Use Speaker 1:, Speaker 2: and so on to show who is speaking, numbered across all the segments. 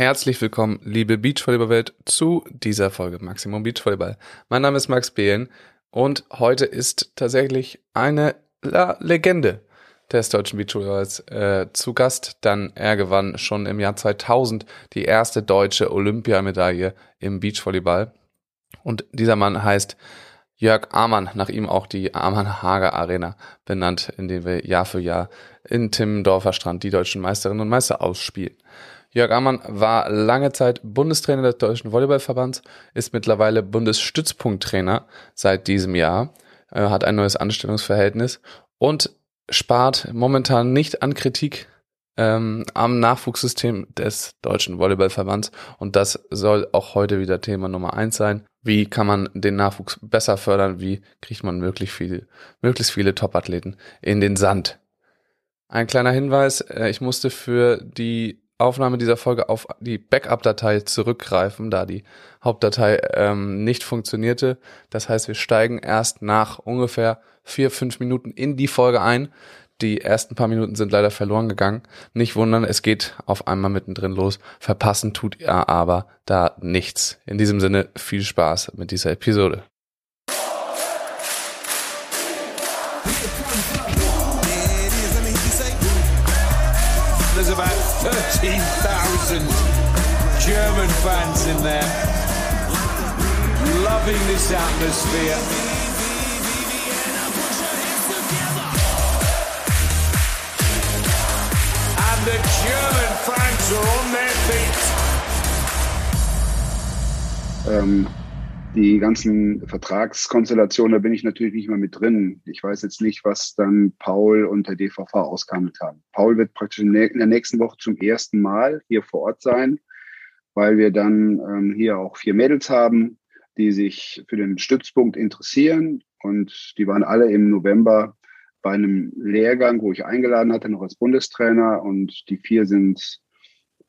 Speaker 1: Herzlich willkommen, liebe Beachvolleyball-Welt, zu dieser Folge Maximum Beachvolleyball. Mein Name ist Max Behlen und heute ist tatsächlich eine La Legende des deutschen Beachvolleyballs äh, zu Gast. Dann er gewann schon im Jahr 2000 die erste deutsche Olympiamedaille im Beachvolleyball. Und dieser Mann heißt Jörg Amann, nach ihm auch die Amann-Hager Arena benannt, in der wir Jahr für Jahr in Timmendorfer Strand die deutschen Meisterinnen und Meister ausspielen. Jörg Ammann war lange Zeit Bundestrainer des Deutschen Volleyballverbands, ist mittlerweile Bundesstützpunkttrainer seit diesem Jahr, äh, hat ein neues Anstellungsverhältnis und spart momentan nicht an Kritik ähm, am Nachwuchssystem des Deutschen Volleyballverbands. Und das soll auch heute wieder Thema Nummer eins sein. Wie kann man den Nachwuchs besser fördern? Wie kriegt man möglichst viele, möglichst viele Topathleten in den Sand? Ein kleiner Hinweis, äh, ich musste für die Aufnahme dieser Folge auf die Backup-Datei zurückgreifen, da die Hauptdatei ähm, nicht funktionierte. Das heißt, wir steigen erst nach ungefähr vier, fünf Minuten in die Folge ein. Die ersten paar Minuten sind leider verloren gegangen. Nicht wundern, es geht auf einmal mittendrin los. Verpassen tut ihr aber da nichts. In diesem Sinne viel Spaß mit dieser Episode.
Speaker 2: There, loving this atmosphere. And the German fans are on their feet.
Speaker 3: Ähm, die ganzen Vertragskonstellationen, da bin ich natürlich nicht mehr mit drin. Ich weiß jetzt nicht, was dann Paul und der DVV ausgehandelt haben. Paul wird praktisch in der nächsten Woche zum ersten Mal hier vor Ort sein, weil wir dann ähm, hier auch vier Mädels haben, die sich für den Stützpunkt interessieren. Und die waren alle im November bei einem Lehrgang, wo ich eingeladen hatte, noch als Bundestrainer. Und die vier sind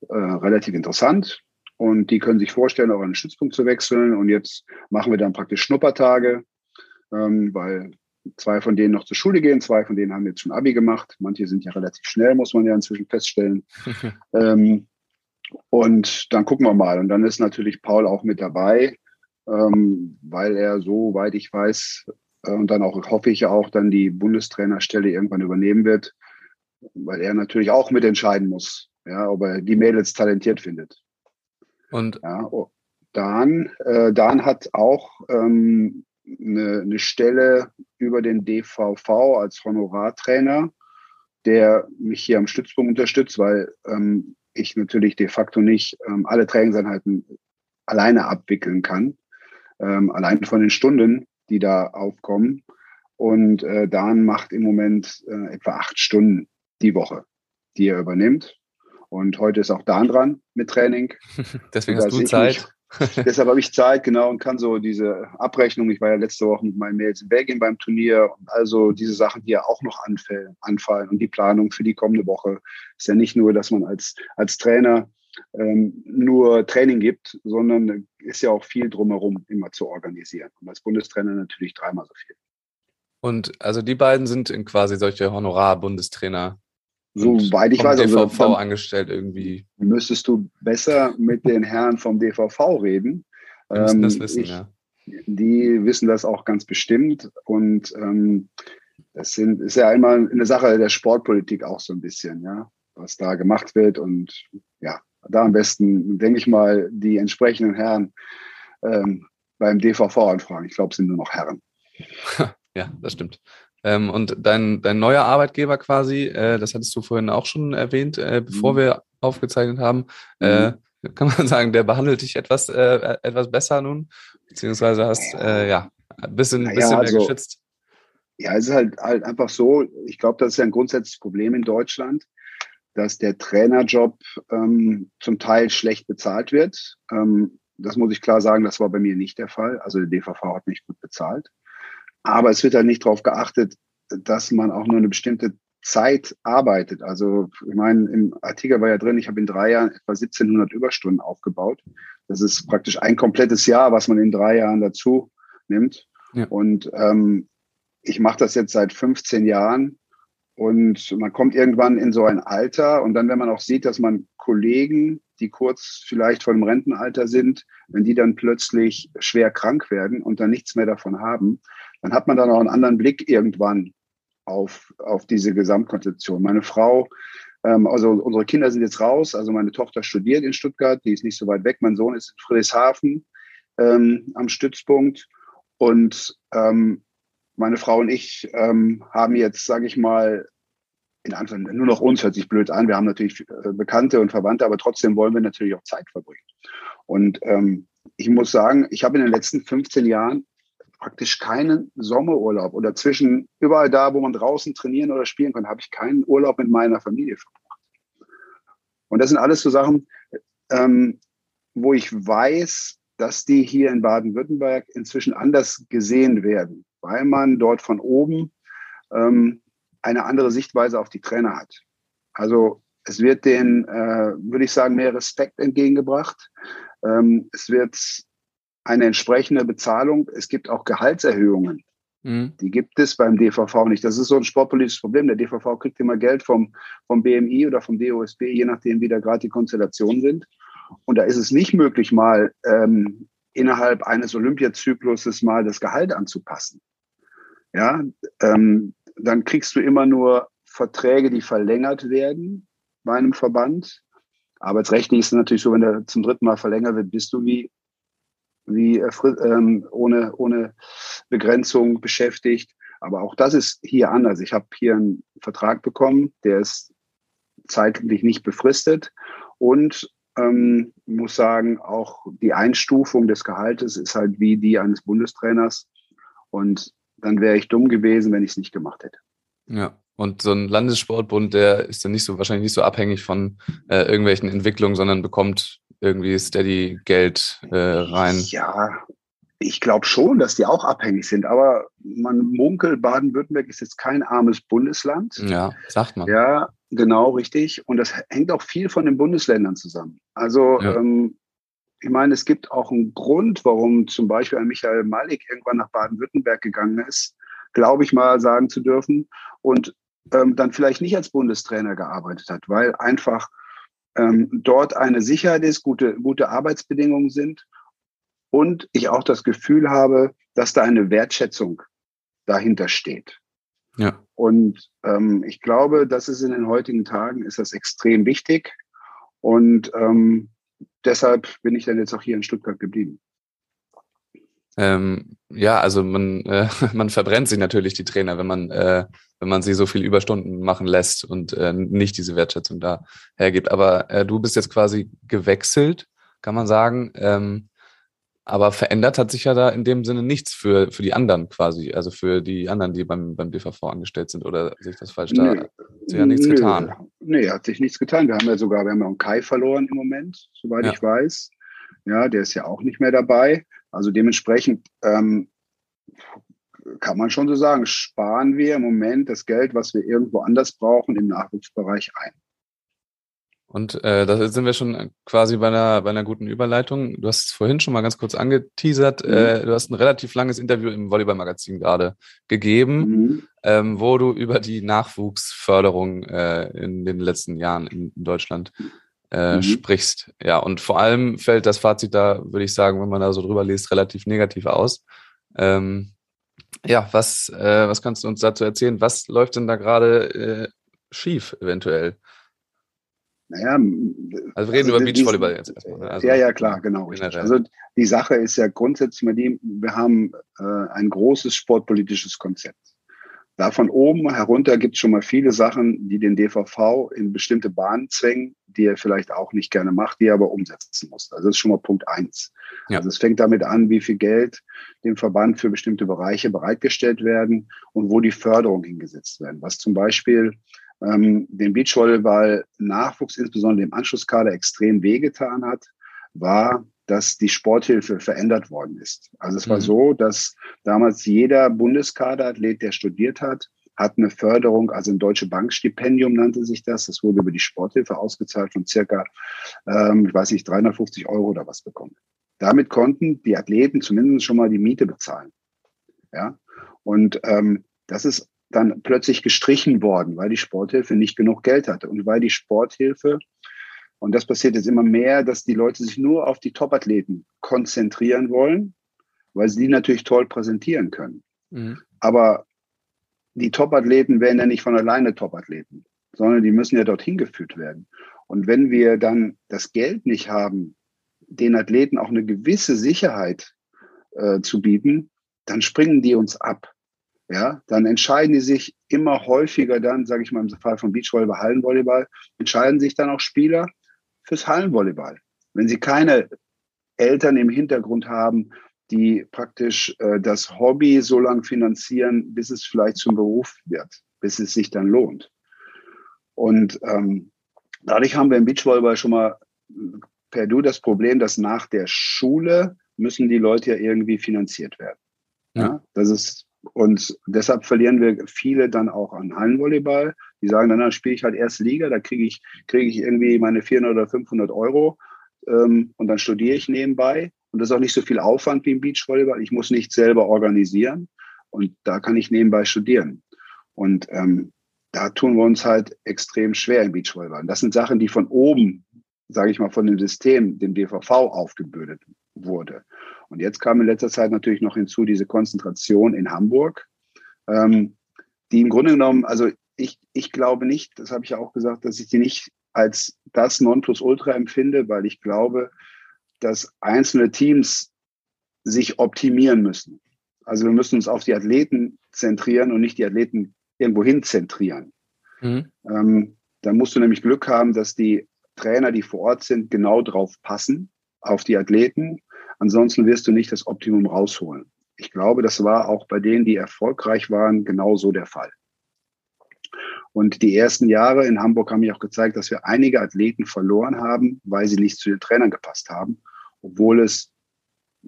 Speaker 3: äh, relativ interessant und die können sich vorstellen, auch an den Stützpunkt zu wechseln. Und jetzt machen wir dann praktisch Schnuppertage, ähm, weil zwei von denen noch zur Schule gehen, zwei von denen haben jetzt schon Abi gemacht. Manche sind ja relativ schnell, muss man ja inzwischen feststellen. ähm, und dann gucken wir mal. Und dann ist natürlich Paul auch mit dabei, ähm, weil er, soweit ich weiß, äh, und dann auch hoffe ich auch, dann die Bundestrainerstelle irgendwann übernehmen wird, weil er natürlich auch mitentscheiden muss, ja, ob er die Mädels talentiert findet. Und ja, oh, Dan, äh, Dan hat auch ähm, eine, eine Stelle über den DVV als Honorartrainer, der mich hier am Stützpunkt unterstützt, weil ähm, ich natürlich de facto nicht ähm, alle Trainingseinheiten alleine abwickeln kann, ähm, allein von den Stunden, die da aufkommen. Und äh, Dan macht im Moment äh, etwa acht Stunden die Woche, die er übernimmt. Und heute ist auch Dan dran mit Training.
Speaker 1: Deswegen hast du Zeit.
Speaker 3: Deshalb habe ich Zeit, genau, und kann so diese Abrechnung, ich war ja letzte Woche mit meinen Mails in Belgien beim Turnier und also diese Sachen, die ja auch noch anfallen, anfallen und die Planung für die kommende Woche ist ja nicht nur, dass man als, als Trainer ähm, nur Training gibt, sondern ist ja auch viel drumherum immer zu organisieren. Und als Bundestrainer natürlich dreimal so viel.
Speaker 1: Und also die beiden sind quasi solche Honorar-Bundestrainer
Speaker 3: Soweit ich weiß,
Speaker 1: also DVV also, angestellt irgendwie.
Speaker 3: Müsstest du besser mit den Herren vom DVV reden.
Speaker 1: Die müssen das ähm, wissen, ich, ja.
Speaker 3: Die wissen das auch ganz bestimmt und ähm, das sind, ist ja einmal eine Sache der Sportpolitik auch so ein bisschen, ja, was da gemacht wird und ja, da am besten, denke ich mal, die entsprechenden Herren ähm, beim DVV anfragen. Ich glaube, es sind nur noch Herren.
Speaker 1: ja, das stimmt. Ähm, und dein, dein neuer Arbeitgeber quasi, äh, das hattest du vorhin auch schon erwähnt, äh, bevor mhm. wir aufgezeichnet haben, äh, mhm. kann man sagen, der behandelt dich etwas, äh, etwas besser nun, beziehungsweise hast äh, ja ein bisschen, naja, bisschen mehr also, geschützt.
Speaker 3: Ja, es ist halt, halt einfach so, ich glaube, das ist ja ein grundsätzliches Problem in Deutschland, dass der Trainerjob ähm, zum Teil schlecht bezahlt wird. Ähm, das muss ich klar sagen, das war bei mir nicht der Fall. Also der DVV hat mich gut bezahlt. Aber es wird halt nicht darauf geachtet, dass man auch nur eine bestimmte Zeit arbeitet. Also ich meine, im Artikel war ja drin, ich habe in drei Jahren etwa 1700 Überstunden aufgebaut. Das ist praktisch ein komplettes Jahr, was man in drei Jahren dazu nimmt. Ja. Und ähm, ich mache das jetzt seit 15 Jahren Und man kommt irgendwann in so ein Alter und dann, wenn man auch sieht, dass man Kollegen, die kurz vielleicht vor dem Rentenalter sind, wenn die dann plötzlich schwer krank werden und dann nichts mehr davon haben, dann hat man dann auch einen anderen Blick irgendwann auf, auf diese Gesamtkonzeption. Meine Frau, ähm, also unsere Kinder sind jetzt raus, also meine Tochter studiert in Stuttgart, die ist nicht so weit weg, mein Sohn ist in Friedrichshafen ähm, am Stützpunkt und ähm, meine Frau und ich ähm, haben jetzt, sage ich mal, in Anführungszeichen nur noch uns hört sich blöd an. Wir haben natürlich äh, Bekannte und Verwandte, aber trotzdem wollen wir natürlich auch Zeit verbringen. Und ähm, ich muss sagen, ich habe in den letzten 15 Jahren praktisch keinen Sommerurlaub oder zwischen überall da, wo man draußen trainieren oder spielen kann, habe ich keinen Urlaub mit meiner Familie verbracht. Und das sind alles so Sachen, ähm, wo ich weiß, dass die hier in Baden-Württemberg inzwischen anders gesehen werden, weil man dort von oben ähm, eine andere Sichtweise auf die Trainer hat. Also es wird denen, äh, würde ich sagen, mehr Respekt entgegengebracht. Ähm, es wird eine entsprechende Bezahlung. Es gibt auch Gehaltserhöhungen. Mhm. Die gibt es beim DVV nicht. Das ist so ein sportpolitisches Problem. Der DVV kriegt immer Geld vom, vom BMI oder vom DOSB, je nachdem, wie da gerade die Konstellationen sind. Und da ist es nicht möglich, mal ähm, innerhalb eines Olympiazykluses mal das Gehalt anzupassen. Ja, ähm, dann kriegst du immer nur Verträge, die verlängert werden bei einem Verband. Arbeitsrechtlich ist es natürlich so, wenn der zum dritten Mal verlängert wird, bist du wie, wie äh, ähm, ohne, ohne Begrenzung beschäftigt. Aber auch das ist hier anders. Ich habe hier einen Vertrag bekommen, der ist zeitlich nicht befristet und ähm, muss sagen, auch die Einstufung des Gehaltes ist halt wie die eines Bundestrainers. Und dann wäre ich dumm gewesen, wenn ich es nicht gemacht hätte.
Speaker 1: Ja. Und so ein Landessportbund, der ist dann nicht so wahrscheinlich nicht so abhängig von äh, irgendwelchen Entwicklungen, sondern bekommt irgendwie steady Geld äh, rein.
Speaker 3: Ja, ich glaube schon, dass die auch abhängig sind, aber man munkelt, Baden-Württemberg ist jetzt kein armes Bundesland.
Speaker 1: Ja, sagt man.
Speaker 3: Ja, genau, richtig. Und das hängt auch viel von den Bundesländern zusammen. Also ja. ähm, ich meine, es gibt auch einen Grund, warum zum Beispiel ein Michael Malik irgendwann nach Baden-Württemberg gegangen ist, glaube ich mal sagen zu dürfen, und ähm, dann vielleicht nicht als Bundestrainer gearbeitet hat, weil einfach ähm, dort eine Sicherheit ist, gute, gute Arbeitsbedingungen sind und ich auch das Gefühl habe, dass da eine Wertschätzung dahinter steht. Ja. Und ähm, ich glaube, das ist in den heutigen Tagen ist das extrem wichtig. Und ähm, deshalb bin ich dann jetzt auch hier in Stuttgart geblieben.
Speaker 1: Ähm, ja, also man, äh, man verbrennt sich natürlich die Trainer, wenn man, äh, wenn man sie so viel Überstunden machen lässt und äh, nicht diese Wertschätzung da hergibt. Aber äh, du bist jetzt quasi gewechselt, kann man sagen. Ähm, aber verändert hat sich ja da in dem Sinne nichts für, für die anderen quasi, also für die anderen, die beim, beim DVV angestellt sind oder sehe ich das falsch? Da hat sich ja nichts
Speaker 3: nö,
Speaker 1: getan.
Speaker 3: Nee, hat sich nichts getan. Wir haben ja sogar, wir haben ja einen Kai verloren im Moment, soweit ja. ich weiß. Ja, der ist ja auch nicht mehr dabei. Also dementsprechend ähm, kann man schon so sagen, sparen wir im Moment das Geld, was wir irgendwo anders brauchen, im Nachwuchsbereich ein.
Speaker 1: Und äh, da sind wir schon quasi bei einer, bei einer guten Überleitung. Du hast es vorhin schon mal ganz kurz angeteasert. Mhm. Äh, du hast ein relativ langes Interview im Volleyball-Magazin gerade gegeben, mhm. ähm, wo du über die Nachwuchsförderung äh, in den letzten Jahren in, in Deutschland äh, mhm. sprichst. Ja, und vor allem fällt das Fazit da, würde ich sagen, wenn man da so drüber liest, relativ negativ aus. Ähm, ja, was, äh, was kannst du uns dazu erzählen? Was läuft denn da gerade äh, schief eventuell?
Speaker 3: Naja,
Speaker 1: also wir reden also über Beachvolleyball jetzt erstmal. Ne?
Speaker 3: Also ja, ja, klar, genau. Also die Sache ist ja grundsätzlich mal die, wir haben äh, ein großes sportpolitisches Konzept. Da von oben herunter gibt es schon mal viele Sachen, die den DVV in bestimmte Bahnen zwängen, die er vielleicht auch nicht gerne macht, die er aber umsetzen muss. Also das ist schon mal Punkt eins. Ja. Also es fängt damit an, wie viel Geld dem Verband für bestimmte Bereiche bereitgestellt werden und wo die Förderung hingesetzt werden. Was zum Beispiel ähm, den Beachvolleyball-Nachwuchs, insbesondere dem Anschlusskader, extrem wehgetan hat, war, dass die Sporthilfe verändert worden ist. Also es war mhm. so, dass damals jeder Bundeskaderathlet, der studiert hat, hat eine Förderung, also ein Deutsche Bankstipendium nannte sich das. Das wurde über die Sporthilfe ausgezahlt von circa, ähm, ich weiß nicht, 350 Euro oder was bekommen. Damit konnten die Athleten zumindest schon mal die Miete bezahlen. Ja, und ähm, das ist dann plötzlich gestrichen worden, weil die Sporthilfe nicht genug Geld hatte und weil die Sporthilfe und das passiert jetzt immer mehr, dass die Leute sich nur auf die Topathleten konzentrieren wollen, weil sie die natürlich toll präsentieren können. Mhm. Aber die Topathleten werden ja nicht von alleine Topathleten, sondern die müssen ja dorthin geführt werden. Und wenn wir dann das Geld nicht haben, den Athleten auch eine gewisse Sicherheit äh, zu bieten, dann springen die uns ab. Ja, dann entscheiden die sich immer häufiger dann, sage ich mal im Fall von Beachvolleyball, Hallenvolleyball, entscheiden sich dann auch Spieler fürs Hallenvolleyball. Wenn sie keine Eltern im Hintergrund haben, die praktisch äh, das Hobby so lange finanzieren, bis es vielleicht zum Beruf wird, bis es sich dann lohnt. Und ähm, dadurch haben wir im Beachvolleyball schon mal per Du das Problem, dass nach der Schule müssen die Leute ja irgendwie finanziert werden. Ja, ja das ist und deshalb verlieren wir viele dann auch an Hallenvolleyball. Die sagen dann, dann spiele ich halt erst Liga, da kriege ich, kriege ich irgendwie meine 400 oder 500 Euro ähm, und dann studiere ich nebenbei. Und das ist auch nicht so viel Aufwand wie im Beachvolleyball. Ich muss nicht selber organisieren und da kann ich nebenbei studieren. Und ähm, da tun wir uns halt extrem schwer im Beachvolleyball. Das sind Sachen, die von oben, sage ich mal, von dem System, dem DVV aufgebürdet wurde. Und jetzt kam in letzter Zeit natürlich noch hinzu diese Konzentration in Hamburg, ähm, die im Grunde genommen, also ich, ich glaube nicht, das habe ich ja auch gesagt, dass ich die nicht als das Nonplusultra empfinde, weil ich glaube, dass einzelne Teams sich optimieren müssen. Also wir müssen uns auf die Athleten zentrieren und nicht die Athleten irgendwo hin zentrieren. Mhm. Ähm, da musst du nämlich Glück haben, dass die Trainer, die vor Ort sind, genau drauf passen, auf die Athleten. Ansonsten wirst du nicht das Optimum rausholen. Ich glaube, das war auch bei denen, die erfolgreich waren, genauso der Fall. Und die ersten Jahre in Hamburg haben mich auch gezeigt, dass wir einige Athleten verloren haben, weil sie nicht zu den Trainern gepasst haben, obwohl es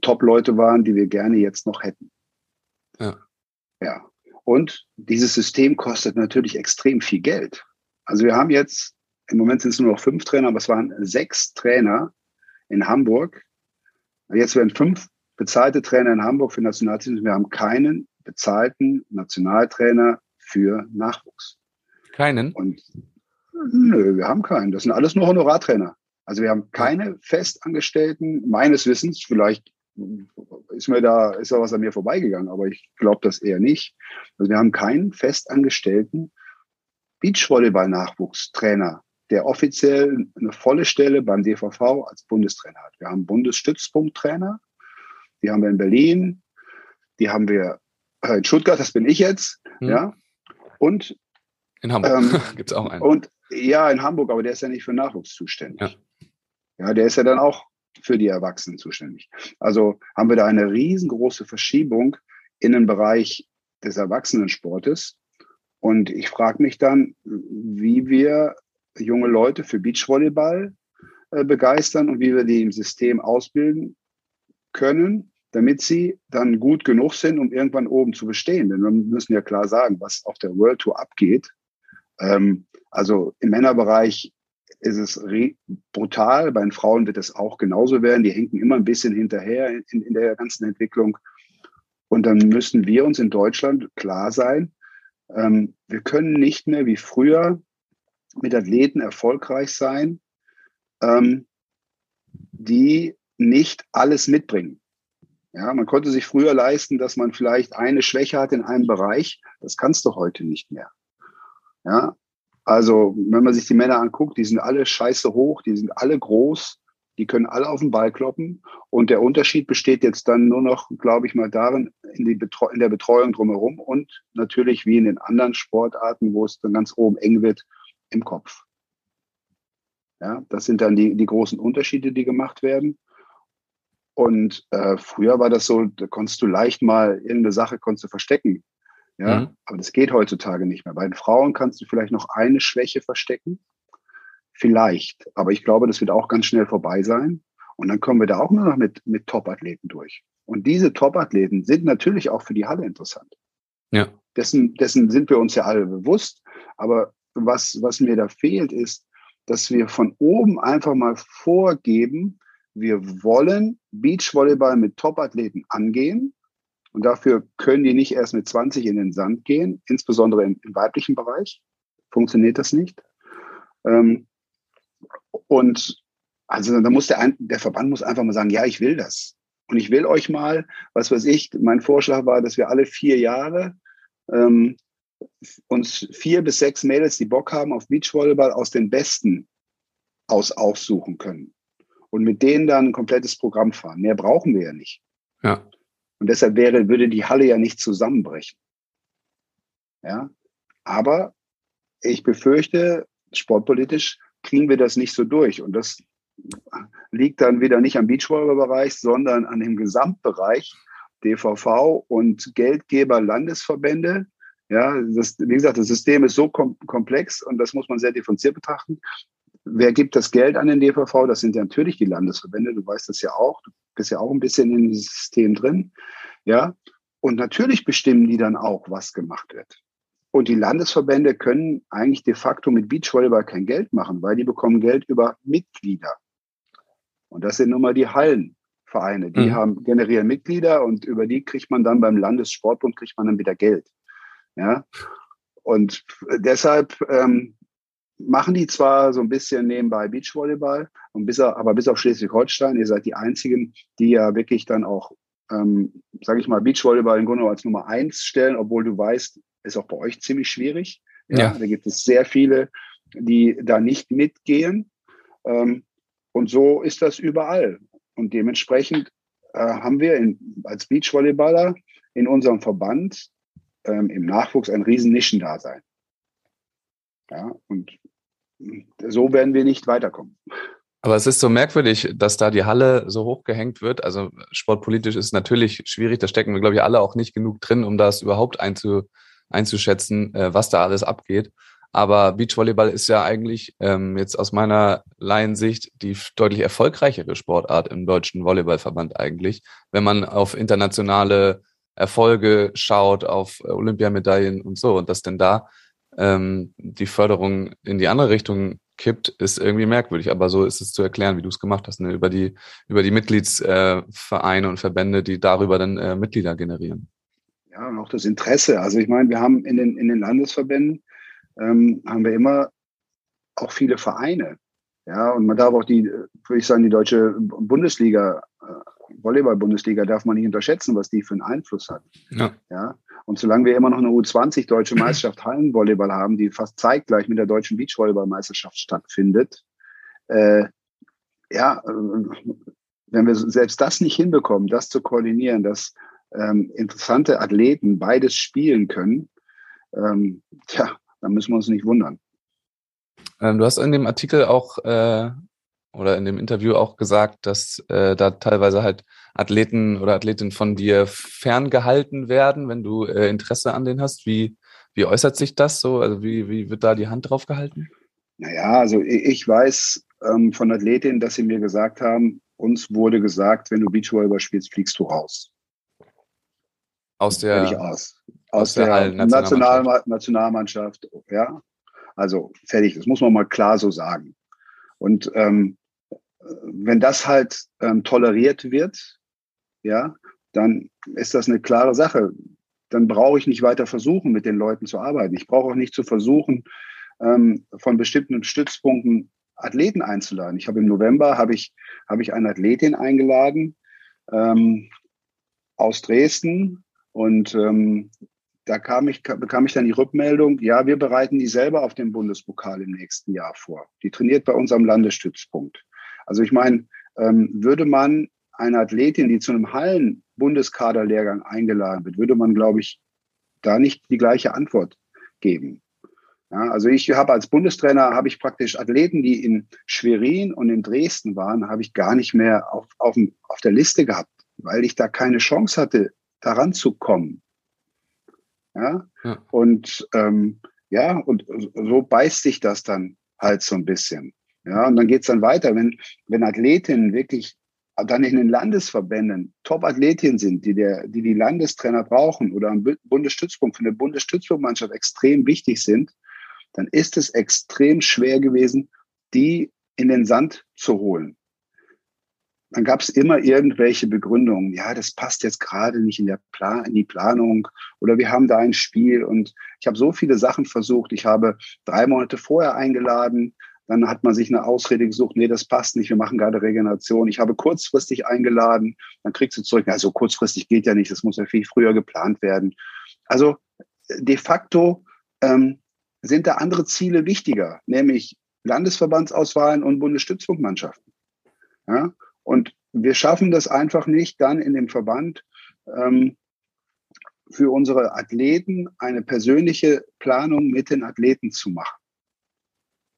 Speaker 3: Top-Leute waren, die wir gerne jetzt noch hätten. Ja. Ja. Und dieses System kostet natürlich extrem viel Geld. Also wir haben jetzt, im Moment sind es nur noch fünf Trainer, aber es waren sechs Trainer in Hamburg. Jetzt werden fünf bezahlte Trainer in Hamburg für Nationalteams. Wir haben keinen bezahlten Nationaltrainer für Nachwuchs.
Speaker 1: Keinen?
Speaker 3: Und nö, wir haben keinen. Das sind alles nur Honorartrainer. Also wir haben keine Festangestellten, meines Wissens, vielleicht ist mir da, ist da was an mir vorbeigegangen, aber ich glaube das eher nicht. Also wir haben keinen festangestellten Beachvolleyball-Nachwuchstrainer, der offiziell eine volle Stelle beim DVV als Bundestrainer hat. Wir haben Bundesstützpunkttrainer, die haben wir in Berlin, die haben wir äh, in Stuttgart, das bin ich jetzt, hm. ja. Und
Speaker 1: in Hamburg ähm, gibt es auch einen.
Speaker 3: Und ja, in Hamburg, aber der ist ja nicht für Nachwuchs zuständig. Ja. ja, der ist ja dann auch für die Erwachsenen zuständig. Also haben wir da eine riesengroße Verschiebung in den Bereich des Erwachsenensportes. Und ich frage mich dann, wie wir junge Leute für Beachvolleyball äh, begeistern und wie wir die im System ausbilden können, damit sie dann gut genug sind, um irgendwann oben zu bestehen. Denn wir müssen ja klar sagen, was auf der World Tour abgeht. Ähm, also im Männerbereich ist es brutal. Bei den Frauen wird es auch genauso werden. Die hinken immer ein bisschen hinterher in, in der ganzen Entwicklung. Und dann müssen wir uns in Deutschland klar sein, ähm, wir können nicht mehr wie früher mit Athleten erfolgreich sein, ähm, die nicht alles mitbringen. Ja, man konnte sich früher leisten, dass man vielleicht eine Schwäche hat in einem Bereich. Das kannst du heute nicht mehr. Ja, also wenn man sich die Männer anguckt, die sind alle scheiße hoch, die sind alle groß, die können alle auf den Ball kloppen. Und der Unterschied besteht jetzt dann nur noch, glaube ich mal, darin, in, in der Betreuung drumherum und natürlich wie in den anderen Sportarten, wo es dann ganz oben eng wird, im Kopf. Ja, das sind dann die, die großen Unterschiede, die gemacht werden. Und äh, früher war das so, da konntest du leicht mal irgendeine Sache konntest du verstecken. Ja, mhm. aber das geht heutzutage nicht mehr. Bei den Frauen kannst du vielleicht noch eine Schwäche verstecken. Vielleicht. Aber ich glaube, das wird auch ganz schnell vorbei sein. Und dann kommen wir da auch nur noch mit, mit Top-Athleten durch. Und diese Top-Athleten sind natürlich auch für die Halle interessant. Ja. Dessen, dessen sind wir uns ja alle bewusst. Aber was, was mir da fehlt, ist, dass wir von oben einfach mal vorgeben, wir wollen Beachvolleyball mit Top-Athleten angehen Und dafür können die nicht erst mit 20 in den Sand gehen, insbesondere im, im weiblichen Bereich. Funktioniert das nicht. Ähm, und also da muss der, der Verband muss einfach mal sagen, ja, ich will das. Und ich will euch mal, was weiß ich, mein Vorschlag war, dass wir alle vier Jahre ähm, uns vier bis sechs Mädels, die Bock haben auf Beachvolleyball, aus den Besten aus aufsuchen können. Und mit denen dann ein komplettes Programm fahren. Mehr brauchen wir ja nicht.
Speaker 1: Ja.
Speaker 3: Und deshalb wäre, würde die Halle ja nicht zusammenbrechen. Ja. Aber ich befürchte, sportpolitisch kriegen wir das nicht so durch. Und das liegt dann wieder nicht am Beachvolleyball-Bereich, sondern an dem Gesamtbereich DVV und Geldgeber Landesverbände. Ja, das, wie gesagt, das System ist so kom komplex und das muss man sehr differenziert betrachten. Wer gibt das Geld an den DVV? Das sind ja natürlich die Landesverbände. Du weißt das ja auch. Du bist ja auch ein bisschen in diesem System drin. Ja. Und natürlich bestimmen die dann auch, was gemacht wird. Und die Landesverbände können eigentlich de facto mit Beachvolleyball kein Geld machen, weil die bekommen Geld über Mitglieder. Und das sind nun mal die Hallenvereine. Die mhm. haben, generieren Mitglieder und über die kriegt man dann beim Landessportbund kriegt man dann wieder Geld. Ja. Und deshalb ähm, machen die zwar so ein bisschen nebenbei Beachvolleyball, und bis, aber bis auf Schleswig-Holstein, ihr seid die einzigen, die ja wirklich dann auch, ähm, sage ich mal, Beachvolleyball im Grunde als Nummer eins stellen, obwohl du weißt, ist auch bei euch ziemlich schwierig. Ja, ja. Da gibt es sehr viele, die da nicht mitgehen. Ähm, und so ist das überall. Und dementsprechend äh, haben wir in, als Beachvolleyballer in unserem Verband ähm, im Nachwuchs ein riesen Nischendasein. Ja, und so werden wir nicht weiterkommen.
Speaker 1: Aber es ist so merkwürdig, dass da die Halle so hochgehängt wird. Also sportpolitisch ist natürlich schwierig. Da stecken wir, glaube ich, alle auch nicht genug drin, um das überhaupt einzu, einzuschätzen, äh, was da alles abgeht. Aber Beachvolleyball ist ja eigentlich ähm, jetzt aus meiner Laiensicht die deutlich erfolgreichere Sportart im deutschen Volleyballverband eigentlich. Wenn man auf internationale Erfolge schaut, auf Olympiamedaillen und so. Und dass denn da ähm, die Förderung in die andere Richtung kippt, ist irgendwie merkwürdig. Aber so ist es zu erklären, wie du es gemacht hast, ne? über die, über die Mitgliedsvereine äh, und Verbände, die darüber dann äh, Mitglieder generieren.
Speaker 3: Ja, und auch das Interesse. Also ich meine, wir haben in den, in den Landesverbänden ähm, haben wir immer auch viele Vereine. Ja, und man darf auch die, würde ich sagen, die deutsche Bundesliga, äh, Volleyball-Bundesliga darf man nicht unterschätzen, was die für einen Einfluss hat. Ja. ja. Und solange wir immer noch eine U20 deutsche Meisterschaft Hallenvolleyball haben, die fast zeitgleich mit der deutschen Beachvolleyball-Meisterschaft stattfindet, äh, ja, äh, wenn wir selbst das nicht hinbekommen, das zu koordinieren, dass ähm, interessante Athleten beides spielen können, ähm, tja, da müssen wir uns nicht wundern.
Speaker 1: Ähm, du hast in dem Artikel auch äh, oder in dem Interview auch gesagt, dass äh, da teilweise halt Athleten oder Athletinnen von dir ferngehalten werden, wenn du äh, Interesse an denen hast. Wie, wie äußert sich das so? Also wie, wie wird da die Hand drauf gehalten?
Speaker 3: Naja, also ich weiß ähm, von Athletinnen, dass sie mir gesagt haben, uns wurde gesagt, wenn du Beachvolleyball spielst, fliegst du raus.
Speaker 1: Aus der,
Speaker 3: aus aus der, der Nationalmannschaft. Nationalmannschaft, ja. Also fertig, das muss man mal klar so sagen. Und ähm, wenn das halt ähm, toleriert wird, ja, dann ist das eine klare Sache. Dann brauche ich nicht weiter versuchen, mit den Leuten zu arbeiten. Ich brauche auch nicht zu versuchen, ähm, von bestimmten Stützpunkten Athleten einzuladen. Ich habe im November habe ich habe ich eine Athletin eingeladen ähm, aus Dresden und ähm, da kam ich, bekam ich dann die Rückmeldung, ja, wir bereiten die selber auf den Bundespokal im nächsten Jahr vor. Die trainiert bei uns am Landesstützpunkt. Also ich meine, ähm, würde man eine Athletin, die zu einem Hallen-Bundeskaderlehrgang eingeladen wird, würde man, glaube ich, da nicht die gleiche Antwort geben. Ja, also ich habe als Bundestrainer, habe ich praktisch Athleten, die in Schwerin und in Dresden waren, habe ich gar nicht mehr auf, auf, auf der Liste gehabt, weil ich da keine Chance hatte, daran zu kommen. Ja? ja. Und ähm, ja, und so beißt sich das dann halt so ein bisschen. Ja, und dann geht's dann weiter, wenn, wenn Athletinnen wirklich dann in den Landesverbänden Top-Athletinnen sind, die, der, die die Landestrainer brauchen oder am Bundesstützpunkt für eine Bundesstützpunktmannschaft extrem wichtig sind, dann ist es extrem schwer gewesen, die in den Sand zu holen. dann gab es immer irgendwelche Begründungen. Ja, das passt jetzt gerade nicht in, der Plan in die Planung oder wir haben da ein Spiel und ich habe so viele Sachen versucht. Ich habe drei Monate vorher eingeladen, dann hat man sich eine Ausrede gesucht, nee, das passt nicht, wir machen gerade Regeneration. Ich habe kurzfristig eingeladen, dann kriegst du zurück, also kurzfristig geht ja nicht, das muss ja viel früher geplant werden. Also de facto ähm, sind da andere Ziele wichtiger, nämlich Landesverbandsauswahlen und Bundesstützpunktmannschaften. Ja? Und wir schaffen das einfach nicht, dann in dem Verband ähm, für unsere Athleten eine persönliche Planung mit den Athleten zu machen.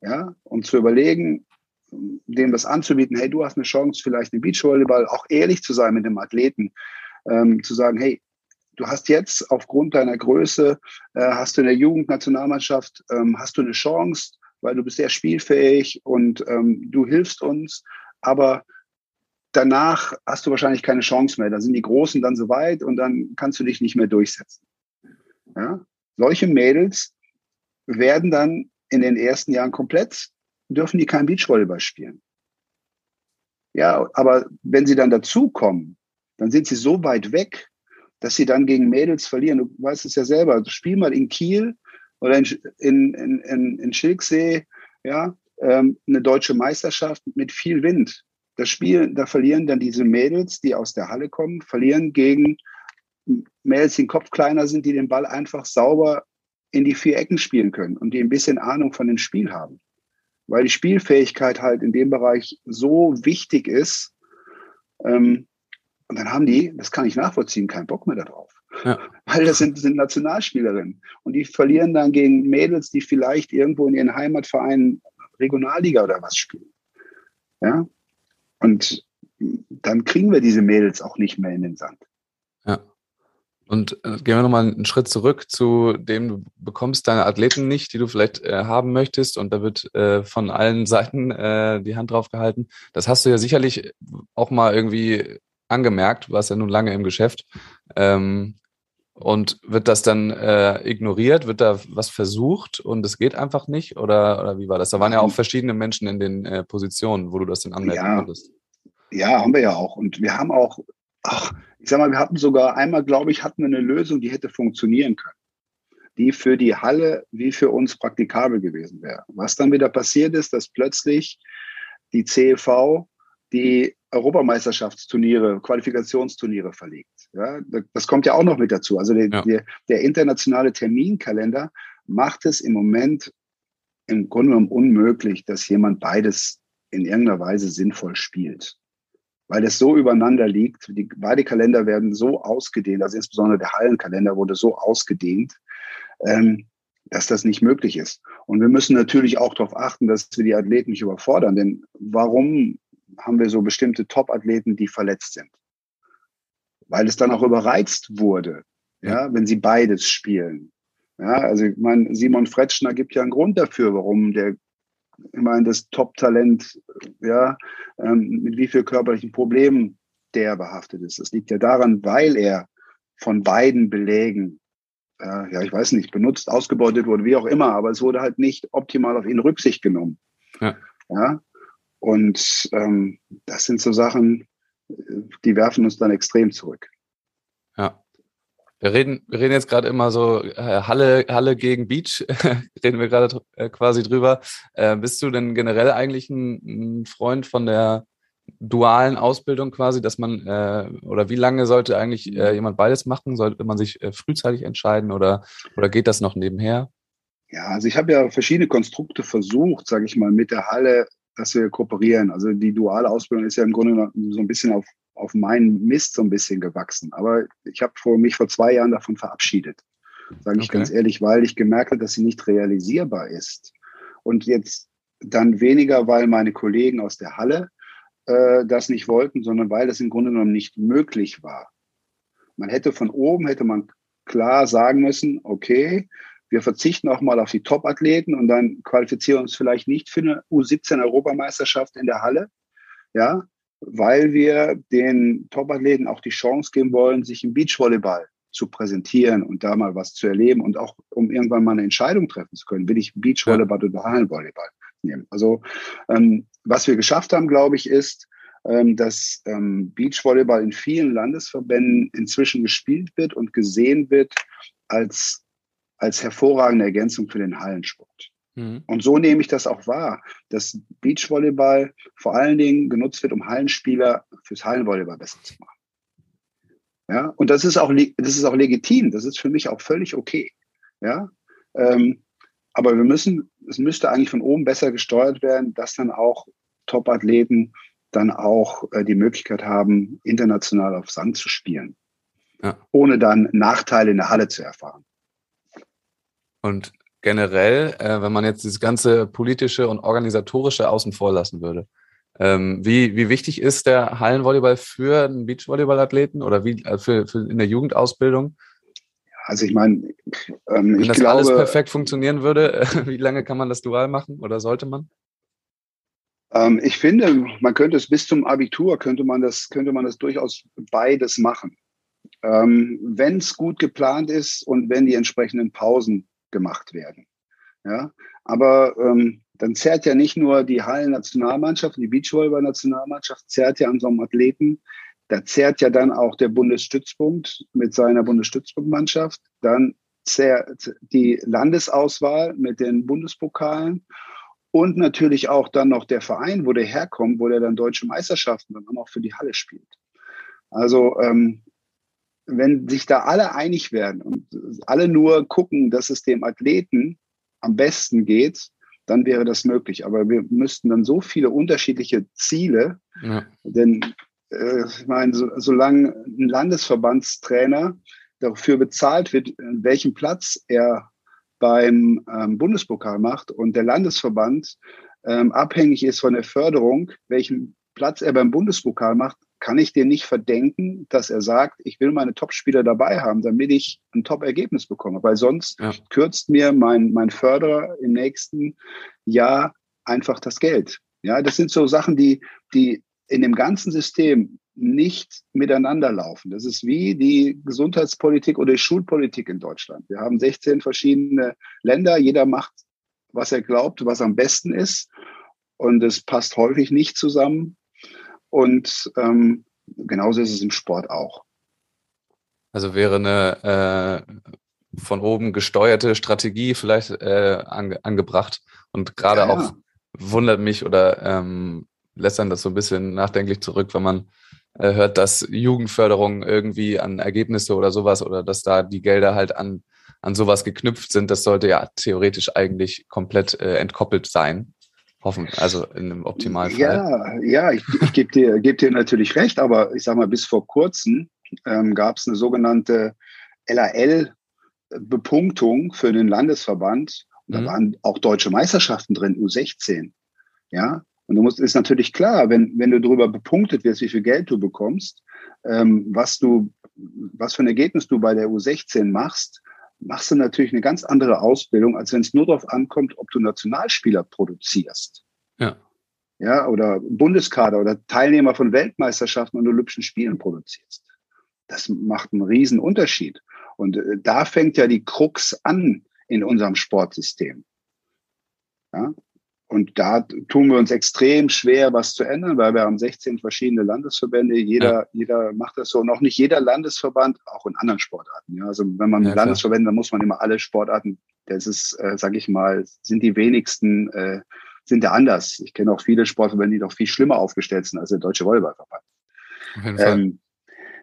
Speaker 3: Ja, und zu überlegen, dem das anzubieten, hey, du hast eine Chance, vielleicht im Beachvolleyball auch ehrlich zu sein mit dem Athleten, ähm, zu sagen, hey, du hast jetzt aufgrund deiner Größe, äh, hast du in der Jugendnationalmannschaft, ähm, hast du eine Chance, weil du bist sehr spielfähig und ähm, du hilfst uns, aber danach hast du wahrscheinlich keine Chance mehr. Da sind die Großen dann so weit und dann kannst du dich nicht mehr durchsetzen. Ja? Solche Mädels werden dann in den ersten Jahren komplett, dürfen die kein Beachvolleyball spielen. Ja, aber wenn sie dann dazukommen, dann sind sie so weit weg, dass sie dann gegen Mädels verlieren. Du weißt es ja selber. Spiel mal in Kiel oder in, in, in, in Schilksee, ja, ähm, eine deutsche Meisterschaft mit viel Wind. Das Spiel, da verlieren dann diese Mädels, die aus der Halle kommen, verlieren gegen Mädels, die den Kopf kleiner sind, die den Ball einfach sauber in die vier Ecken spielen können und die ein bisschen Ahnung von dem Spiel haben. Weil die Spielfähigkeit halt in dem Bereich so wichtig ist. Ähm, und dann haben die, das kann ich nachvollziehen, keinen Bock mehr darauf. Ja. Weil das sind, sind Nationalspielerinnen. Und die verlieren dann gegen Mädels, die vielleicht irgendwo in ihren Heimatvereinen Regionalliga oder was spielen. Ja. Und dann kriegen wir diese Mädels auch nicht mehr in den Sand.
Speaker 1: Ja. Und äh, gehen wir nochmal einen Schritt zurück zu dem, du bekommst deine Athleten nicht, die du vielleicht äh, haben möchtest und da wird äh, von allen Seiten äh, die Hand drauf gehalten. Das hast du ja sicherlich auch mal irgendwie angemerkt, du warst ja nun lange im Geschäft. Ähm, und wird das dann äh, ignoriert? Wird da was versucht und es geht einfach nicht? Oder, oder wie war das? Da waren ja auch verschiedene Menschen in den Positionen, wo du das dann anmelden
Speaker 3: ja.
Speaker 1: konntest.
Speaker 3: Ja, haben wir ja auch. Und wir haben auch, ach, ich sag mal, wir hatten sogar einmal, glaube ich, hatten wir eine Lösung, die hätte funktionieren können. Die für die Halle wie für uns praktikabel gewesen wäre. Was dann wieder passiert ist, dass plötzlich die CEV die Europameisterschaftsturniere, Qualifikationsturniere verlegt. Ja, das kommt ja auch noch mit dazu. Also der, ja. der, der, internationale Terminkalender macht es im Moment im Grunde genommen unmöglich, dass jemand beides in irgendeiner Weise sinnvoll spielt. Weil es so übereinander liegt. Die, beide Kalender werden so ausgedehnt, also insbesondere der Hallenkalender wurde so ausgedehnt, ähm, dass das nicht möglich ist. Und wir müssen natürlich auch darauf achten, dass wir die Athleten nicht überfordern. Denn warum haben wir so bestimmte Top-Athleten, die verletzt sind? weil es dann auch überreizt wurde, ja, wenn sie beides spielen. Ja, also ich meine, Simon Fretschner gibt ja einen Grund dafür, warum der ich meine, das Top-Talent, ja, ähm, mit wie viel körperlichen Problemen der behaftet ist. Das liegt ja daran, weil er von beiden Belägen, äh, ja, ich weiß nicht, benutzt, ausgebeutet wurde, wie auch immer, aber es wurde halt nicht optimal auf ihn Rücksicht genommen. Ja. ja? Und ähm, das sind so Sachen, die werfen uns dann extrem zurück.
Speaker 1: Ja. Wir reden, wir reden jetzt gerade immer so äh, Halle, Halle gegen Beach, reden wir gerade äh, quasi drüber. Äh, bist du denn generell eigentlich ein, ein, Freund von der dualen Ausbildung quasi, dass man äh, oder wie lange sollte eigentlich äh, jemand beides machen? Sollte man sich äh, frühzeitig entscheiden oder oder geht das noch nebenher?
Speaker 3: Ja, also ich habe ja verschiedene Konstrukte versucht, sage ich mal, mit der Halle dass wir kooperieren. Also die duale Ausbildung ist ja im Grunde so ein bisschen auf, auf meinen Mist so ein bisschen gewachsen. Aber ich habe mich vor zwei Jahren davon verabschiedet. Sage ich okay. ganz ehrlich, weil ich gemerkt habe, dass sie nicht realisierbar ist. Und jetzt dann weniger, weil meine Kollegen aus der Halle äh, das nicht wollten, sondern weil das im Grunde genommen nicht möglich war. Man hätte von oben, hätte man klar sagen müssen, okay, wir verzichten auch mal auf die Top-Athleten und dann qualifizieren uns vielleicht nicht für eine U17-Europameisterschaft in der Halle, ja, weil wir den Top-Athleten auch die Chance geben wollen, sich im Beachvolleyball zu präsentieren und da mal was zu erleben und auch um irgendwann mal eine Entscheidung treffen zu können, will ich Beachvolleyball oder Hallenvolleyball nehmen. Also ähm, was wir geschafft haben, glaube ich, ist ähm, dass ähm, Beachvolleyball in vielen Landesverbänden inzwischen gespielt wird und gesehen wird als, als hervorragende Ergänzung für den Hallensport. Mhm. Und so nehme ich das auch wahr, dass Beachvolleyball vor allen Dingen genutzt wird, um Hallenspieler fürs Hallenvolleyball besser zu machen. Ja, und das ist auch, das ist auch legitim. Das ist für mich auch völlig okay. Ja, ähm, aber wir müssen, es müsste eigentlich von oben besser gesteuert werden, dass dann auch Top-Athleten dann auch äh, die Möglichkeit haben, international auf Sand zu spielen. Ja. Ohne dann Nachteile in der Halle zu erfahren.
Speaker 1: Und generell, äh, wenn man jetzt das ganze politische und organisatorische außen vor lassen würde, ähm, wie, wie wichtig ist der Hallenvolleyball für einen Beachvolleyball-Athleten oder wie äh, für, für in der Jugendausbildung?
Speaker 3: Also ich meine,
Speaker 1: ähm, wenn ich das glaube, alles perfekt funktionieren würde, wie lange kann man das dual machen oder sollte man?
Speaker 3: Ähm, ich finde, man könnte es bis zum Abitur könnte man das könnte man das durchaus beides machen, ähm, wenn es gut geplant ist und wenn die entsprechenden Pausen gemacht werden. Ja, aber ähm, dann zerrt ja nicht nur die Hallen-Nationalmannschaft, die Beachvolleyball-Nationalmannschaft zerrt ja an so einem Athleten. Da zerrt ja dann auch der Bundesstützpunkt mit seiner Bundesstützpunktmannschaft. Dann zerrt die Landesauswahl mit den Bundespokalen und natürlich auch dann noch der Verein, wo der herkommt, wo der dann deutsche Meisterschaften dann auch für die Halle spielt. Also ähm, wenn sich da alle einig werden und alle nur gucken, dass es dem Athleten am besten geht, dann wäre das möglich. Aber wir müssten dann so viele unterschiedliche Ziele, ja. denn äh, ich meine, so, solange ein Landesverbandstrainer dafür bezahlt wird, in welchem Platz er beim ähm, Bundespokal macht und der Landesverband ähm, abhängig ist von der Förderung, welchen Platz er beim Bundespokal macht, kann ich dir nicht verdenken, dass er sagt, ich will meine Topspieler dabei haben, damit ich ein Top-Ergebnis bekomme. Weil sonst ja. kürzt mir mein, mein Förderer im nächsten Jahr einfach das Geld. Ja, das sind so Sachen, die, die in dem ganzen System nicht miteinander laufen. Das ist wie die Gesundheitspolitik oder die Schulpolitik in Deutschland. Wir haben 16 verschiedene Länder. Jeder macht, was er glaubt, was am besten ist. Und es passt häufig nicht zusammen. Und ähm, genauso ist es im Sport auch.
Speaker 1: Also wäre eine äh, von oben gesteuerte Strategie vielleicht äh, ange angebracht. Und gerade ja, auch wundert mich oder ähm, lässt dann das so ein bisschen nachdenklich zurück, wenn man äh, hört, dass Jugendförderung irgendwie an Ergebnisse oder sowas oder dass da die Gelder halt an, an sowas geknüpft sind. Das sollte ja theoretisch eigentlich komplett äh, entkoppelt sein. Hoffen, also in einem Optimalfall.
Speaker 3: Ja, ja, ich, ich gebe dir, geb dir natürlich recht, aber ich sage mal, bis vor kurzem ähm, gab es eine sogenannte LAL-Bepunktung für den Landesverband. Und da mhm. waren auch deutsche Meisterschaften drin, U16. Ja, und du musst, ist natürlich klar, wenn, wenn du darüber bepunktet wirst, wie viel Geld du bekommst, ähm, was du, was für ein Ergebnis du bei der U16 machst, machst du natürlich eine ganz andere Ausbildung, als wenn es nur darauf ankommt, ob du Nationalspieler produzierst. Ja. Ja, oder Bundeskader oder Teilnehmer von Weltmeisterschaften und Olympischen Spielen produzierst. Das macht einen riesen Unterschied. Und äh, da fängt ja die Krux an in unserem Sportsystem. Ja? Und da tun wir uns extrem schwer, was zu ändern, weil wir haben 16 verschiedene Landesverbände. Jeder, ja. jeder macht das so. Und auch nicht jeder Landesverband, auch in anderen Sportarten. Ja, also wenn man ja, Landesverbände, dann muss man immer alle Sportarten, das ist, äh, sage ich mal, sind die wenigsten, äh, sind da anders. Ich kenne auch viele Sportverbände, die noch viel schlimmer aufgestellt sind als der Deutsche Volleyballverband. Ähm,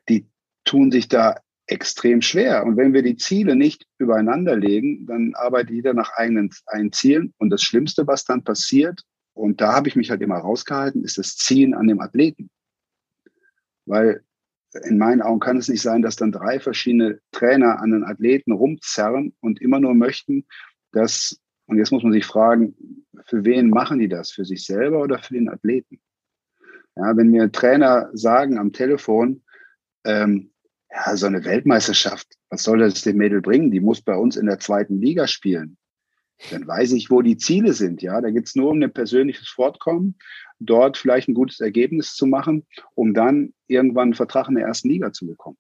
Speaker 3: die tun sich da extrem schwer. Und wenn wir die Ziele nicht übereinander legen, dann arbeitet jeder nach eigenen, eigenen Zielen. Und das Schlimmste, was dann passiert, und da habe ich mich halt immer rausgehalten, ist das Ziehen an dem Athleten. Weil in meinen Augen kann es nicht sein, dass dann drei verschiedene Trainer an den Athleten rumzerren und immer nur möchten, dass, und jetzt muss man sich fragen, für wen machen die das? Für sich selber oder für den Athleten? Ja, wenn mir Trainer sagen am Telefon, ähm, ja, so eine Weltmeisterschaft, was soll das dem Mädel bringen? Die muss bei uns in der zweiten Liga spielen. Dann weiß ich, wo die Ziele sind. Ja, da geht's nur um ein persönliches Fortkommen, dort vielleicht ein gutes Ergebnis zu machen, um dann irgendwann einen Vertrag in der ersten Liga zu bekommen.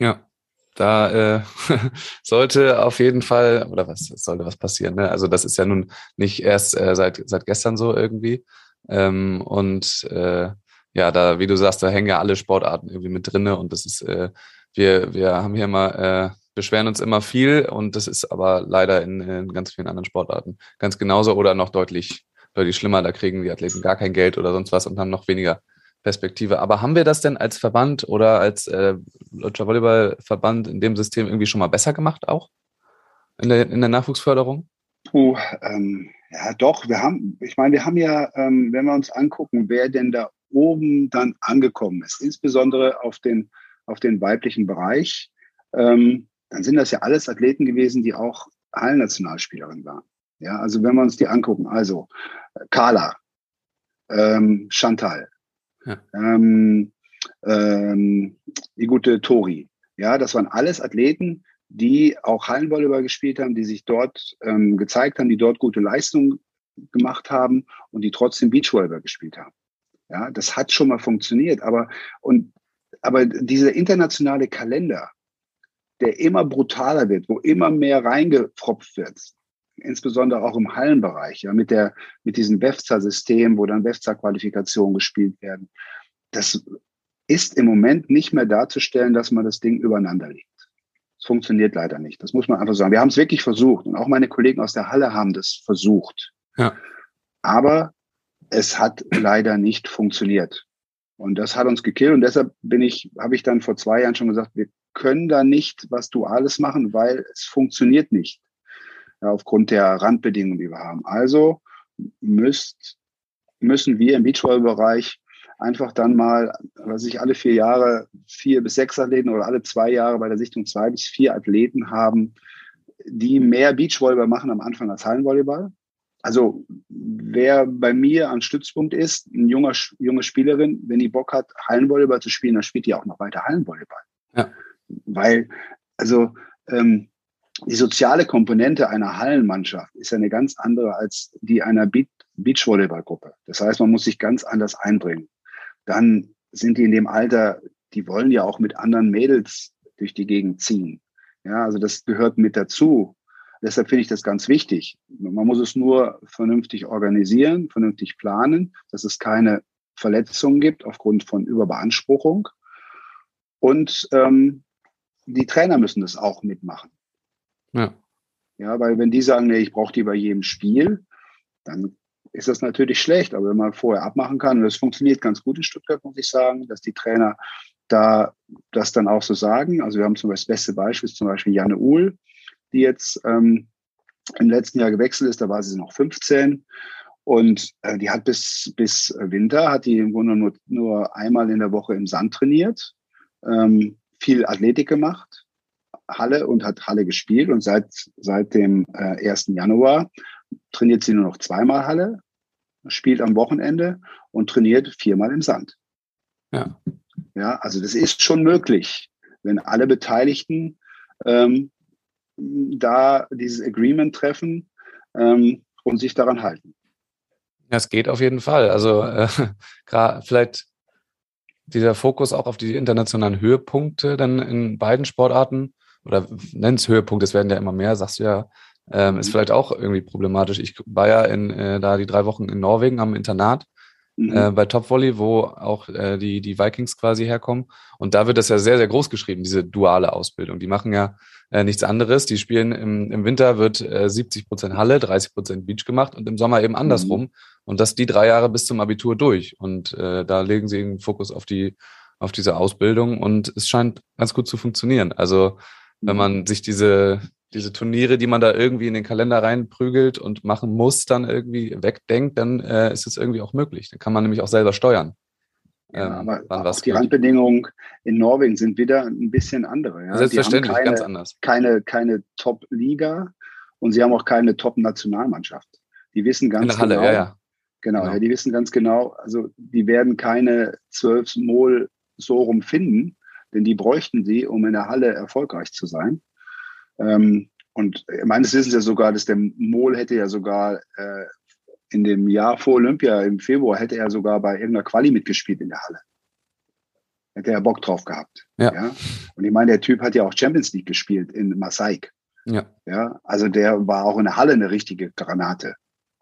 Speaker 1: Ja, da äh, sollte auf jeden Fall, oder was sollte was passieren? Ne? Also das ist ja nun nicht erst äh, seit, seit gestern so irgendwie. Ähm, und äh, ja, da, wie du sagst, da hängen ja alle Sportarten irgendwie mit drinne und das ist, äh, wir, wir haben hier mal, äh, beschweren uns immer viel und das ist aber leider in, in ganz vielen anderen Sportarten ganz genauso oder noch deutlich, deutlich schlimmer. Da kriegen die Athleten gar kein Geld oder sonst was und haben noch weniger Perspektive. Aber haben wir das denn als Verband oder als äh, Deutscher Volleyballverband in dem System irgendwie schon mal besser gemacht auch? In der, in der Nachwuchsförderung?
Speaker 3: Puh, ähm, ja, doch, wir haben, ich meine, wir haben ja, ähm, wenn wir uns angucken, wer denn da oben dann angekommen ist, insbesondere auf den, auf den weiblichen Bereich, ähm, dann sind das ja alles Athleten gewesen, die auch Hallennationalspielerin waren. Ja, also wenn wir uns die angucken, also Carla, ähm, Chantal, ja. ähm, ähm, die gute Tori. Ja, das waren alles Athleten, die auch Hallenvolleyball gespielt haben, die sich dort ähm, gezeigt haben, die dort gute Leistungen gemacht haben und die trotzdem Beachvolleyball gespielt haben. Ja, das hat schon mal funktioniert, aber und aber dieser internationale Kalender, der immer brutaler wird, wo immer mehr reingepfropft wird, insbesondere auch im Hallenbereich, ja, mit der mit diesem WEFZA-System, wo dann WEFZA-Qualifikationen gespielt werden, das ist im Moment nicht mehr darzustellen, dass man das Ding übereinander legt. Es funktioniert leider nicht. Das muss man einfach sagen. Wir haben es wirklich versucht und auch meine Kollegen aus der Halle haben das versucht. Ja. Aber es hat leider nicht funktioniert. Und das hat uns gekillt. Und deshalb bin ich, habe ich dann vor zwei Jahren schon gesagt, wir können da nicht was Duales machen, weil es funktioniert nicht. Ja, aufgrund der Randbedingungen, die wir haben. Also müsst, müssen wir im Beachvolleyball-Bereich einfach dann mal, was ich alle vier Jahre vier bis sechs Athleten oder alle zwei Jahre bei der Sichtung zwei bis vier Athleten haben, die mehr Beachvolleyball machen am Anfang als Hallenvolleyball. Also wer bei mir an Stützpunkt ist, eine junge, junge Spielerin, wenn die Bock hat, Hallenvolleyball zu spielen, dann spielt die auch noch weiter Hallenvolleyball. Ja. Weil, also ähm, die soziale Komponente einer Hallenmannschaft ist ja eine ganz andere als die einer Be Beachvolleyballgruppe. Das heißt, man muss sich ganz anders einbringen dann sind die in dem Alter, die wollen ja auch mit anderen Mädels durch die Gegend ziehen. Ja, also das gehört mit dazu. Deshalb finde ich das ganz wichtig. Man muss es nur vernünftig organisieren, vernünftig planen, dass es keine Verletzungen gibt aufgrund von Überbeanspruchung. Und ähm, die Trainer müssen das auch mitmachen. Ja. Ja, weil wenn die sagen, nee, ich brauche die bei jedem Spiel, dann ist das natürlich schlecht. Aber wenn man vorher abmachen kann, und das funktioniert ganz gut in Stuttgart, muss ich sagen, dass die Trainer da das dann auch so sagen. Also wir haben zum Beispiel das beste Beispiel, zum Beispiel Janne Uhl, die jetzt ähm, im letzten Jahr gewechselt ist, da war sie noch 15. Und äh, die hat bis, bis Winter, hat die im Grunde nur, nur einmal in der Woche im Sand trainiert, ähm, viel Athletik gemacht, Halle und hat Halle gespielt. Und seit, seit dem äh, 1. Januar trainiert sie nur noch zweimal Halle, spielt am Wochenende und trainiert viermal im Sand. Ja. Ja, also das ist schon möglich, wenn alle Beteiligten ähm, da dieses Agreement treffen ähm, und sich daran halten.
Speaker 1: Ja, es geht auf jeden Fall. Also äh, gerade vielleicht dieser Fokus auch auf die internationalen Höhepunkte dann in beiden Sportarten oder nenn's Höhepunkt, es werden ja immer mehr, sagst du ja ähm, ist vielleicht auch irgendwie problematisch. Ich war ja in, äh, da die drei Wochen in Norwegen am Internat mhm. äh, bei Top Volley, wo auch äh, die, die Vikings quasi herkommen. Und da wird das ja sehr, sehr groß geschrieben, diese duale Ausbildung. Die machen ja äh, nichts anderes. Die spielen im, im Winter wird äh, 70 Prozent Halle, 30 Prozent Beach gemacht und im Sommer eben andersrum. Mhm. Und das die drei Jahre bis zum Abitur durch. Und äh, da legen sie den Fokus auf die auf diese Ausbildung und es scheint ganz gut zu funktionieren. Also wenn mhm. man sich diese, diese Turniere, die man da irgendwie in den Kalender reinprügelt und machen muss, dann irgendwie wegdenkt, dann äh, ist es irgendwie auch möglich. Dann kann man nämlich auch selber steuern.
Speaker 3: Ja, ähm, aber die Randbedingungen in Norwegen sind wieder ein bisschen andere. Ja?
Speaker 1: Selbstverständlich, keine, ganz anders.
Speaker 3: Keine, keine Top-Liga und sie haben auch keine Top-Nationalmannschaft. Die wissen ganz
Speaker 1: Halle,
Speaker 3: genau.
Speaker 1: Ja, ja.
Speaker 3: Genau, genau. Ja, die wissen ganz genau, also die werden keine zwölf Mol so rum finden, denn die bräuchten sie, um in der Halle erfolgreich zu sein. Ähm, und meines Wissens ja sogar, dass der Mol hätte ja sogar äh, in dem Jahr vor Olympia im Februar hätte er sogar bei irgendeiner Quali mitgespielt in der Halle. Hätte er Bock drauf gehabt. Ja. ja? Und ich meine, der Typ hat ja auch Champions League gespielt in Masaik. Ja. Ja. Also der war auch in der Halle eine richtige Granate.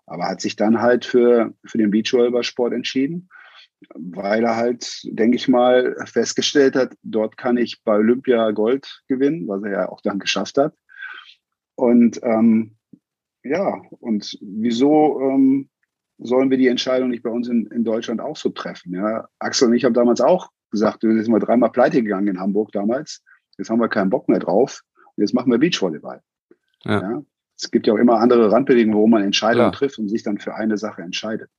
Speaker 3: Aber hat sich dann halt für, für den Beachvolleyballsport entschieden, weil er halt, denke ich mal, festgestellt hat, dort kann ich bei Olympia Gold gewinnen, was er ja auch dann geschafft hat. Und ähm, ja, und wieso ähm, sollen wir die Entscheidung nicht bei uns in, in Deutschland auch so treffen? Ja, Axel und ich haben damals auch gesagt, wir sind mal dreimal pleite gegangen in Hamburg damals. Jetzt haben wir keinen Bock mehr drauf. Und jetzt machen wir Beachvolleyball. Ja. ja. Es gibt ja auch immer andere Randbedingungen, wo man Entscheidungen Klar. trifft und sich dann für eine Sache entscheidet.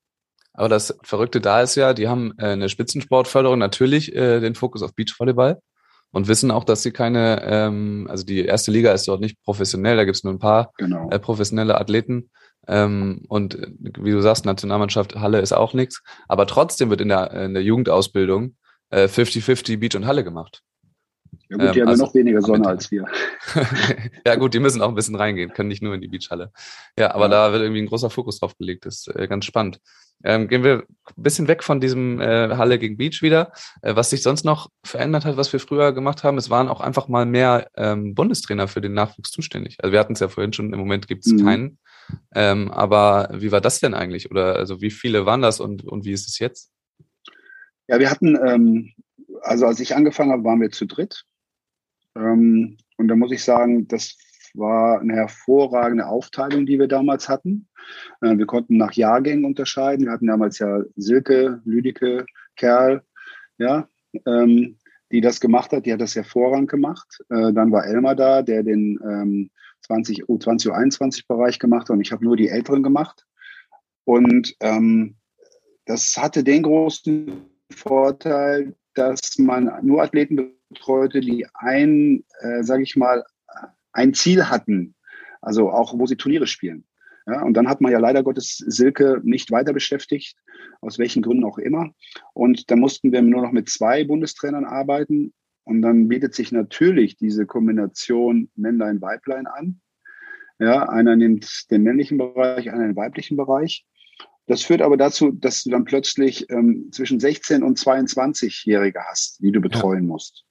Speaker 1: Aber das Verrückte da ist ja, die haben äh, eine Spitzensportförderung natürlich äh, den Fokus auf Beachvolleyball und wissen auch, dass sie keine, ähm, also die erste Liga ist dort nicht professionell, da gibt es nur ein paar genau. äh, professionelle Athleten. Ähm, und äh, wie du sagst, Nationalmannschaft Halle ist auch nichts. Aber trotzdem wird in der, in der Jugendausbildung 50-50 äh, Beach und Halle gemacht.
Speaker 3: Ja gut, die ähm, haben also, noch weniger Sonne als wir.
Speaker 1: ja gut, die müssen auch ein bisschen reingehen, können nicht nur in die Beachhalle. Ja, aber ja. da wird irgendwie ein großer Fokus drauf gelegt, das ist äh, ganz spannend. Ähm, gehen wir ein bisschen weg von diesem äh, Halle gegen Beach wieder. Äh, was sich sonst noch verändert hat, was wir früher gemacht haben, es waren auch einfach mal mehr ähm, Bundestrainer für den Nachwuchs zuständig. Also wir hatten es ja vorhin schon, im Moment gibt es mhm. keinen. Ähm, aber wie war das denn eigentlich? Oder also wie viele waren das und, und wie ist es jetzt?
Speaker 3: Ja, wir hatten, ähm, also als ich angefangen habe, waren wir zu dritt. Ähm, und da muss ich sagen, das war eine hervorragende Aufteilung, die wir damals hatten. Äh, wir konnten nach Jahrgängen unterscheiden. Wir hatten damals ja Silke, Lüdike, Kerl, ja, ähm, die das gemacht hat. Die hat das hervorragend gemacht. Äh, dann war Elmar da, der den ähm, 20, U20, U21-Bereich gemacht hat. Und ich habe nur die Älteren gemacht. Und ähm, das hatte den großen Vorteil, dass man nur Athleten betreute, die ein, äh, sage ich mal, ein Ziel hatten, also auch wo sie Turniere spielen. Ja, und dann hat man ja leider Gottes Silke nicht weiter beschäftigt, aus welchen Gründen auch immer. Und dann mussten wir nur noch mit zwei Bundestrainern arbeiten. Und dann bietet sich natürlich diese Kombination Männlein-Weiblein an. Ja, einer nimmt den männlichen Bereich, einer den weiblichen Bereich. Das führt aber dazu, dass du dann plötzlich ähm, zwischen 16 und 22-Jährige hast, die du betreuen ja. musst.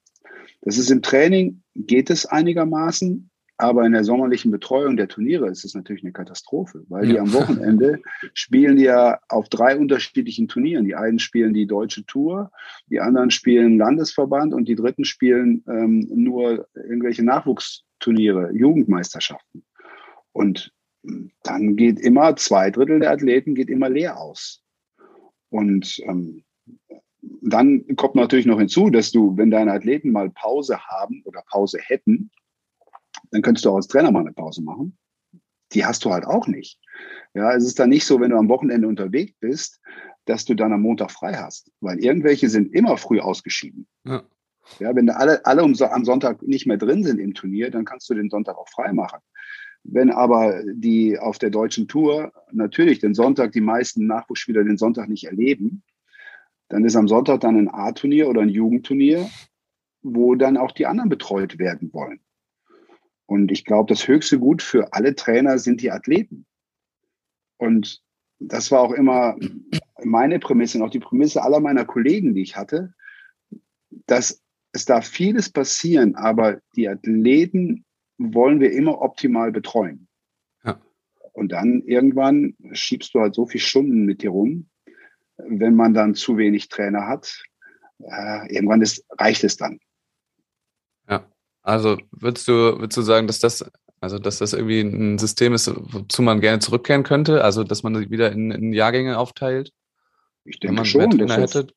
Speaker 3: Das ist im Training, geht es einigermaßen, aber in der sommerlichen Betreuung der Turniere ist es natürlich eine Katastrophe, weil ja. die am Wochenende spielen ja auf drei unterschiedlichen Turnieren. Die einen spielen die deutsche Tour, die anderen spielen Landesverband und die dritten spielen ähm, nur irgendwelche Nachwuchsturniere, Jugendmeisterschaften. Und dann geht immer zwei Drittel der Athleten geht immer leer aus. Und ähm, dann kommt natürlich noch hinzu, dass du, wenn deine Athleten mal Pause haben oder Pause hätten, dann könntest du auch als Trainer mal eine Pause machen. Die hast du halt auch nicht. Ja, es ist dann nicht so, wenn du am Wochenende unterwegs bist, dass du dann am Montag frei hast, weil irgendwelche sind immer früh ausgeschieden. Ja. Ja, wenn alle, alle am Sonntag nicht mehr drin sind im Turnier, dann kannst du den Sonntag auch frei machen. Wenn aber die auf der deutschen Tour natürlich den Sonntag, die meisten Nachwuchsspieler den Sonntag nicht erleben, dann ist am Sonntag dann ein A-Turnier oder ein Jugendturnier, wo dann auch die anderen betreut werden wollen. Und ich glaube, das höchste Gut für alle Trainer sind die Athleten. Und das war auch immer meine Prämisse und auch die Prämisse aller meiner Kollegen, die ich hatte, dass es darf vieles passieren, aber die Athleten wollen wir immer optimal betreuen. Ja. Und dann irgendwann schiebst du halt so viele Stunden mit dir rum, wenn man dann zu wenig Trainer hat. Äh, irgendwann ist, reicht es dann.
Speaker 1: Ja, also würdest du, würdest du sagen, dass das, also dass das irgendwie ein System ist, wozu man gerne zurückkehren könnte? Also dass man wieder in, in Jahrgänge aufteilt?
Speaker 3: Ich denke schon, dass das,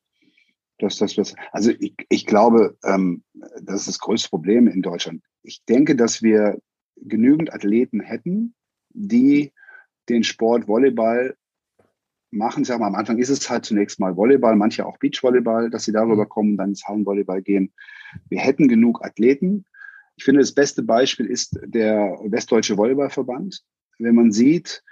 Speaker 3: dass das was. Also ich, ich glaube, ähm, das ist das größte Problem in Deutschland. Ich denke, dass wir genügend Athleten hätten, die den Sport Volleyball machen. Sag mal, am Anfang ist es halt zunächst mal Volleyball, manche auch Beachvolleyball, dass sie darüber mhm. kommen, dann ins Hallenvolleyball gehen. Wir hätten genug Athleten. Ich finde, das beste Beispiel ist der Westdeutsche Volleyballverband. Wenn man sieht,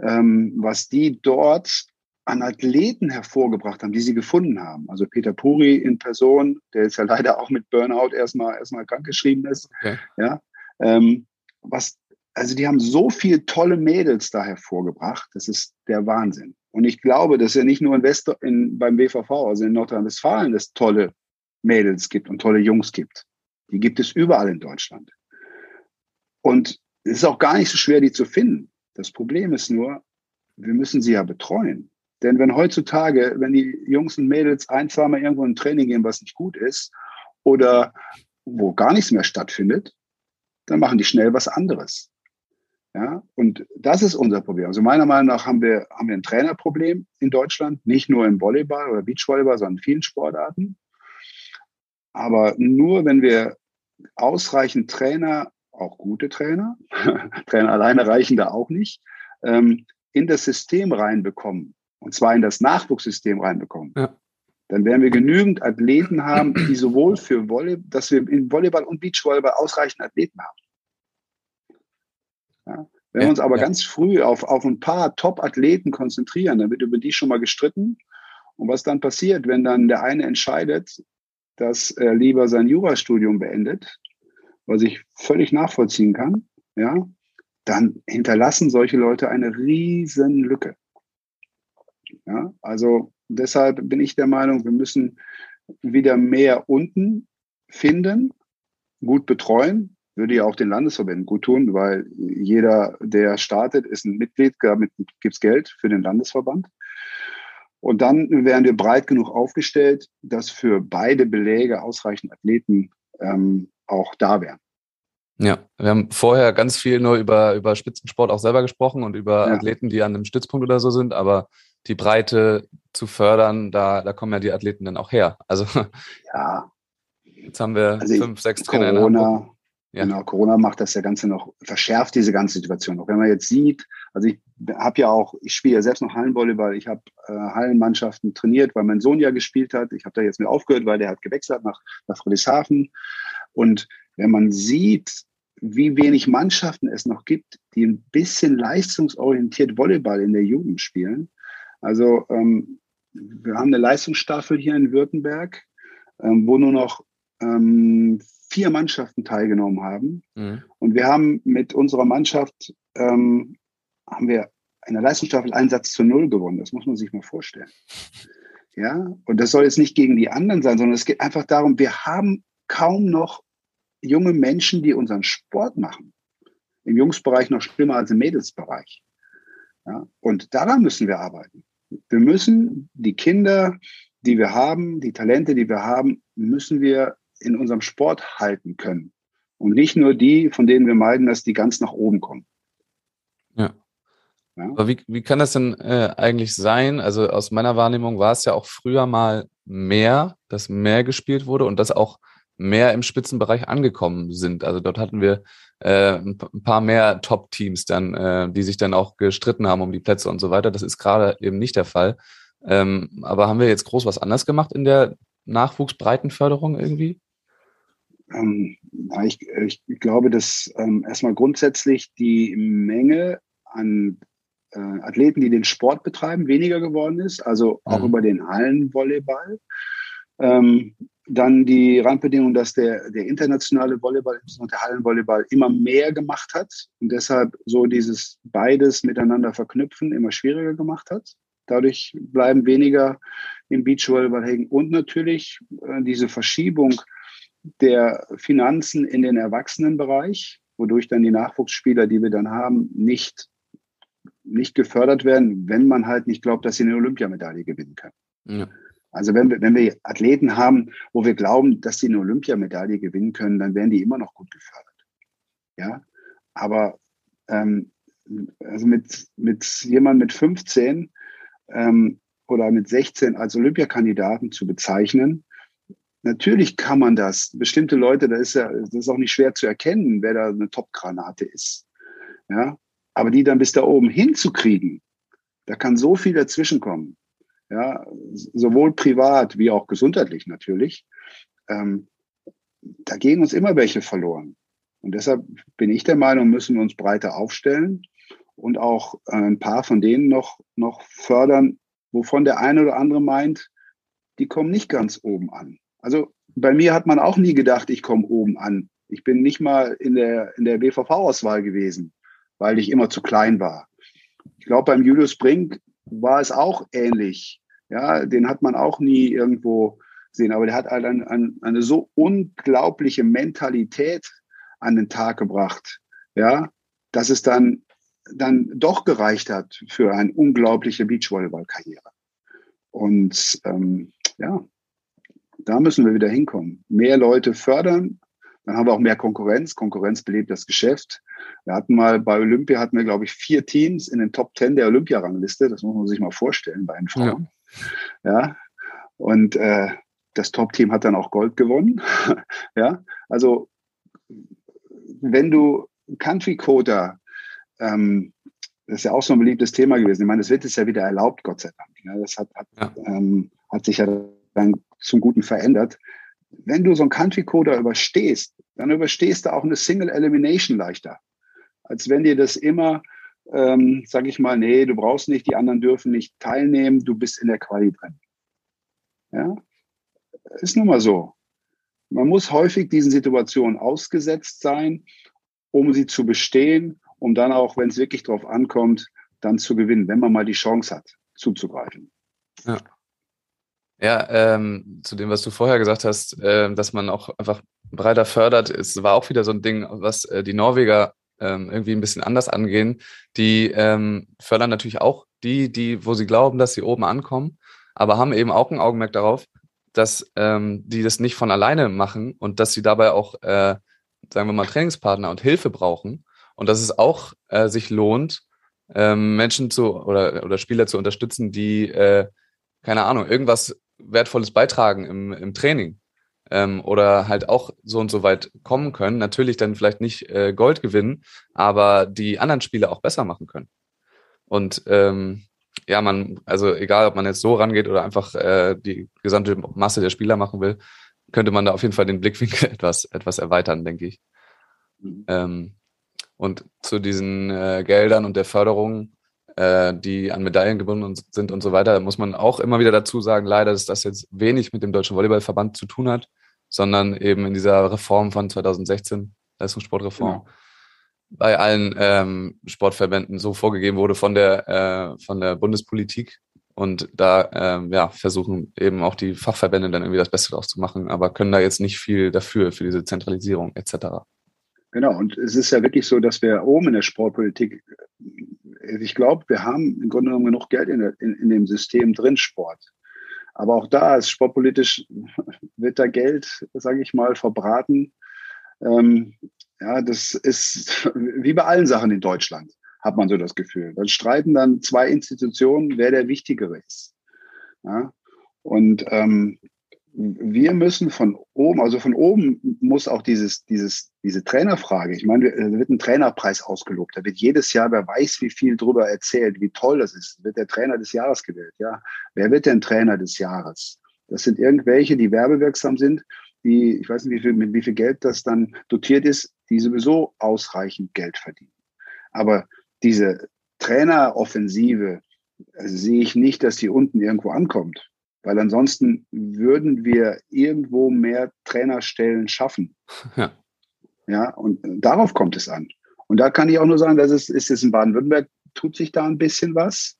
Speaker 3: ähm, was die dort an Athleten hervorgebracht haben, die sie gefunden haben. Also Peter Puri in Person, der jetzt ja leider auch mit Burnout erstmal erstmal krankgeschrieben ist. Okay. Ja, ähm, was, also die haben so viele tolle Mädels da hervorgebracht. Das ist der Wahnsinn. Und ich glaube, dass ja nicht nur in West in, beim WVV, also in Nordrhein-Westfalen, es tolle Mädels gibt und tolle Jungs gibt. Die gibt es überall in Deutschland. Und es ist auch gar nicht so schwer, die zu finden. Das Problem ist nur, wir müssen sie ja betreuen. Denn wenn heutzutage, wenn die Jungs und Mädels ein, zweimal irgendwo in ein Training gehen, was nicht gut ist, oder wo gar nichts mehr stattfindet, dann machen die schnell was anderes. Ja, und das ist unser Problem. Also meiner Meinung nach haben wir, haben wir ein Trainerproblem in Deutschland, nicht nur im Volleyball oder Beachvolleyball, sondern in vielen Sportarten. Aber nur wenn wir ausreichend Trainer, auch gute Trainer, Trainer alleine reichen da auch nicht, ähm, in das System reinbekommen, und zwar in das Nachwuchssystem reinbekommen, ja. dann werden wir genügend Athleten haben, die sowohl für Volleyball, dass wir in Volleyball und Beachvolleyball ausreichend Athleten haben. Ja. Wenn wir uns aber ja. ganz früh auf, auf ein paar Top-Athleten konzentrieren, dann wird über die schon mal gestritten. Und was dann passiert, wenn dann der eine entscheidet, dass er lieber sein Jurastudium beendet, was ich völlig nachvollziehen kann, ja, dann hinterlassen solche Leute eine riesen Lücke. Ja, also deshalb bin ich der Meinung, wir müssen wieder mehr unten finden, gut betreuen, würde ja auch den Landesverbänden gut tun, weil jeder, der startet, ist ein Mitglied, damit gibt es Geld für den Landesverband. Und dann wären wir breit genug aufgestellt, dass für beide Beläge ausreichend Athleten ähm, auch da wären.
Speaker 1: Ja, wir haben vorher ganz viel nur über, über Spitzensport auch selber gesprochen und über ja. Athleten, die an einem Stützpunkt oder so sind, aber die Breite zu fördern, da, da kommen ja die Athleten dann auch her. Also
Speaker 3: ja.
Speaker 1: jetzt haben wir also fünf, sechs
Speaker 3: Trainer Corona. Ja. Genau, Corona macht das ja Ganze noch, verschärft diese ganze Situation. Auch wenn man jetzt sieht, also ich habe ja auch, ich spiele ja selbst noch Hallenvolleyball, ich habe äh, Hallenmannschaften trainiert, weil mein Sohn ja gespielt hat. Ich habe da jetzt mit aufgehört, weil der hat gewechselt nach, nach Friedrichshafen. Und wenn man sieht, wie wenig Mannschaften es noch gibt, die ein bisschen leistungsorientiert Volleyball in der Jugend spielen. Also ähm, wir haben eine Leistungsstaffel hier in Württemberg, ähm, wo nur noch ähm, vier Mannschaften teilgenommen haben. Mhm. Und wir haben mit unserer Mannschaft, ähm, haben wir in der Leistungsstaffel Einsatz zu Null gewonnen. Das muss man sich mal vorstellen. Ja, und das soll jetzt nicht gegen die anderen sein, sondern es geht einfach darum, wir haben kaum noch junge Menschen, die unseren Sport machen. Im Jungsbereich noch schlimmer als im Mädelsbereich. Ja, und daran müssen wir arbeiten. Wir müssen die Kinder, die wir haben, die Talente, die wir haben, müssen wir in unserem Sport halten können. Und nicht nur die, von denen wir meiden, dass die ganz nach oben kommen.
Speaker 1: Ja. ja? Aber wie, wie kann das denn äh, eigentlich sein? Also aus meiner Wahrnehmung war es ja auch früher mal mehr, dass mehr gespielt wurde und dass auch mehr im Spitzenbereich angekommen sind. Also dort hatten wir äh, ein paar mehr Top-Teams dann, äh, die sich dann auch gestritten haben um die Plätze und so weiter. Das ist gerade eben nicht der Fall. Ähm, aber haben wir jetzt groß was anders gemacht in der Nachwuchsbreitenförderung irgendwie?
Speaker 3: Ähm, ja, ich, ich glaube, dass ähm, erstmal grundsätzlich die Menge an äh, Athleten, die den Sport betreiben, weniger geworden ist, also auch mhm. über den Hallenvolleyball. Ähm, dann die Randbedingung, dass der, der internationale Volleyball, insbesondere der Hallenvolleyball, immer mehr gemacht hat und deshalb so dieses beides miteinander verknüpfen immer schwieriger gemacht hat. Dadurch bleiben weniger im Beachvolleyball hängen. Und natürlich äh, diese Verschiebung der Finanzen in den Erwachsenenbereich, wodurch dann die Nachwuchsspieler, die wir dann haben, nicht, nicht gefördert werden, wenn man halt nicht glaubt, dass sie eine Olympiamedaille gewinnen können. Ja. Also wenn wir, wenn wir Athleten haben, wo wir glauben, dass sie eine Olympiamedaille gewinnen können, dann werden die immer noch gut gefördert. Ja, aber ähm, also mit, mit jemand mit 15 ähm, oder mit 16 als Olympiakandidaten zu bezeichnen, Natürlich kann man das. Bestimmte Leute, da ist ja, das ist auch nicht schwer zu erkennen, wer da eine Top-Granate ist. Ja, aber die dann bis da oben hinzukriegen, da kann so viel dazwischenkommen. Ja, sowohl privat wie auch gesundheitlich natürlich. Ähm, da gehen uns immer welche verloren. Und deshalb bin ich der Meinung, müssen wir uns breiter aufstellen und auch äh, ein paar von denen noch, noch fördern, wovon der eine oder andere meint, die kommen nicht ganz oben an. Also bei mir hat man auch nie gedacht, ich komme oben an. Ich bin nicht mal in der, in der BVV-Auswahl gewesen, weil ich immer zu klein war. Ich glaube, beim Julius Brink war es auch ähnlich. Ja, den hat man auch nie irgendwo gesehen, aber der hat halt eine, eine, eine so unglaubliche Mentalität an den Tag gebracht, ja, dass es dann dann doch gereicht hat für eine unglaubliche Beachvolleyball-Karriere. Und ähm, ja, da müssen wir wieder hinkommen. Mehr Leute fördern, dann haben wir auch mehr Konkurrenz. Konkurrenz belebt das Geschäft. Wir hatten mal bei Olympia hatten wir, glaube ich, vier Teams in den Top Ten der Olympiarangliste. Das muss man sich mal vorstellen bei den Frauen. Ja. ja. Und äh, das Top-Team hat dann auch Gold gewonnen. ja. Also wenn du Country Coder, ähm, das ist ja auch so ein beliebtes Thema gewesen. Ich meine, das wird es ja wieder erlaubt, Gott sei Dank. Ja, das hat, hat, ja. Ähm, hat sich ja dann zum Guten verändert. Wenn du so einen Country Coder überstehst, dann überstehst du auch eine Single Elimination leichter, als wenn dir das immer, ähm, sag ich mal, nee, du brauchst nicht, die anderen dürfen nicht teilnehmen, du bist in der Quali drin. Ja, ist nun mal so. Man muss häufig diesen Situationen ausgesetzt sein, um sie zu bestehen, um dann auch, wenn es wirklich drauf ankommt, dann zu gewinnen, wenn man mal die Chance hat, zuzugreifen.
Speaker 1: Ja. Ja, ähm, zu dem, was du vorher gesagt hast, äh, dass man auch einfach breiter fördert, es war auch wieder so ein Ding, was äh, die Norweger ähm, irgendwie ein bisschen anders angehen. Die ähm, fördern natürlich auch die, die, wo sie glauben, dass sie oben ankommen, aber haben eben auch ein Augenmerk darauf, dass ähm, die das nicht von alleine machen und dass sie dabei auch, äh, sagen wir mal, Trainingspartner und Hilfe brauchen und dass es auch äh, sich lohnt, ähm, Menschen zu oder, oder Spieler zu unterstützen, die, äh, keine Ahnung, irgendwas Wertvolles beitragen im, im Training ähm, oder halt auch so und so weit kommen können. Natürlich dann vielleicht nicht äh, Gold gewinnen, aber die anderen Spiele auch besser machen können. Und ähm, ja, man, also egal, ob man jetzt so rangeht oder einfach äh, die gesamte Masse der Spieler machen will, könnte man da auf jeden Fall den Blickwinkel etwas, etwas erweitern, denke ich. Mhm. Ähm, und zu diesen äh, Geldern und der Förderung, äh, die an Medaillen gebunden sind und so weiter, muss man auch immer wieder dazu sagen, leider, dass das jetzt wenig mit dem Deutschen Volleyballverband zu tun hat, sondern eben in dieser Reform von 2016, Leistungssportreform. Genau bei allen ähm, Sportverbänden so vorgegeben wurde von der, äh, von der Bundespolitik. Und da ähm, ja, versuchen eben auch die Fachverbände dann irgendwie das Beste draus zu machen, aber können da jetzt nicht viel dafür, für diese Zentralisierung etc.
Speaker 3: Genau, und es ist ja wirklich so, dass wir oben in der Sportpolitik, ich glaube, wir haben im Grunde genommen genug Geld in, der, in, in dem System drin, Sport. Aber auch da ist sportpolitisch, wird da Geld, sage ich mal, verbraten. Ähm, ja, das ist wie bei allen Sachen in Deutschland, hat man so das Gefühl. Dann streiten dann zwei Institutionen, wer der Wichtigere ist. Ja, und ähm, wir müssen von oben, also von oben muss auch dieses, dieses, diese Trainerfrage, ich meine, da wird ein Trainerpreis ausgelobt, da wird jedes Jahr, wer weiß, wie viel drüber erzählt, wie toll das ist, wird der Trainer des Jahres gewählt, ja. Wer wird denn Trainer des Jahres? Das sind irgendwelche, die werbewirksam sind die, ich weiß nicht, wie viel, mit wie viel Geld das dann dotiert ist, die sowieso ausreichend Geld verdienen. Aber diese Traineroffensive also sehe ich nicht, dass die unten irgendwo ankommt. Weil ansonsten würden wir irgendwo mehr Trainerstellen schaffen. Ja. Ja, und darauf kommt es an. Und da kann ich auch nur sagen, dass es ist es in Baden-Württemberg, tut sich da ein bisschen was.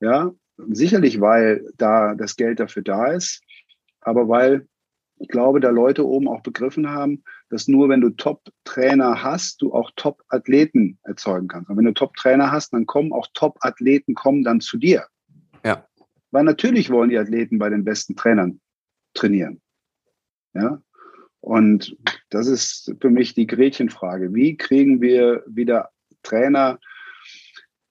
Speaker 3: Ja, sicherlich, weil da das Geld dafür da ist, aber weil ich glaube, da Leute oben auch begriffen haben, dass nur wenn du Top-Trainer hast, du auch Top-Athleten erzeugen kannst. Und wenn du Top-Trainer hast, dann kommen auch Top-Athleten kommen dann zu dir. Ja. Weil natürlich wollen die Athleten bei den besten Trainern trainieren. Ja. Und das ist für mich die Gretchenfrage. Wie kriegen wir wieder Trainer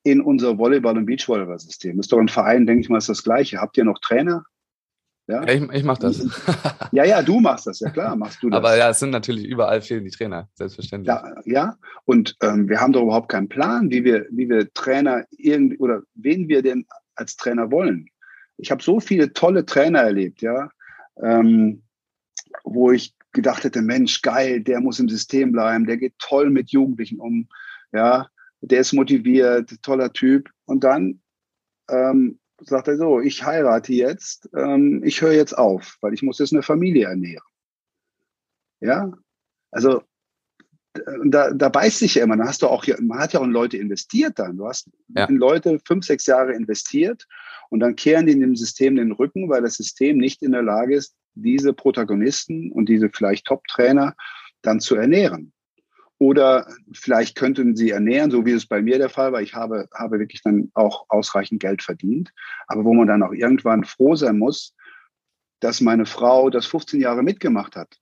Speaker 3: in unser Volleyball- und Beachvolleyball-System? Ist doch ein Verein, denke ich mal, ist das Gleiche. Habt ihr noch Trainer?
Speaker 1: Ja, ich, ich mache das.
Speaker 3: ja, ja, du machst das, ja klar, machst du das.
Speaker 1: Aber ja, es sind natürlich überall fehlen die Trainer, selbstverständlich.
Speaker 3: Ja, ja. und ähm, wir haben doch überhaupt keinen Plan, wie wir, wie wir Trainer irgendwie oder wen wir denn als Trainer wollen. Ich habe so viele tolle Trainer erlebt, ja, ähm, wo ich gedacht hätte, Mensch, geil, der muss im System bleiben, der geht toll mit Jugendlichen um, ja, der ist motiviert, toller Typ. Und dann ähm, sagt er so, ich heirate jetzt, ähm, ich höre jetzt auf, weil ich muss jetzt eine Familie ernähren. Ja, also da, da beißt sich ja immer. Dann hast du auch, man hat ja auch in Leute investiert dann. Du hast ja. in Leute fünf, sechs Jahre investiert und dann kehren die in dem System den Rücken, weil das System nicht in der Lage ist, diese Protagonisten und diese vielleicht Top-Trainer dann zu ernähren. Oder vielleicht könnten sie ernähren, so wie es bei mir der Fall war. Ich habe, habe wirklich dann auch ausreichend Geld verdient. Aber wo man dann auch irgendwann froh sein muss, dass meine Frau das 15 Jahre mitgemacht hat,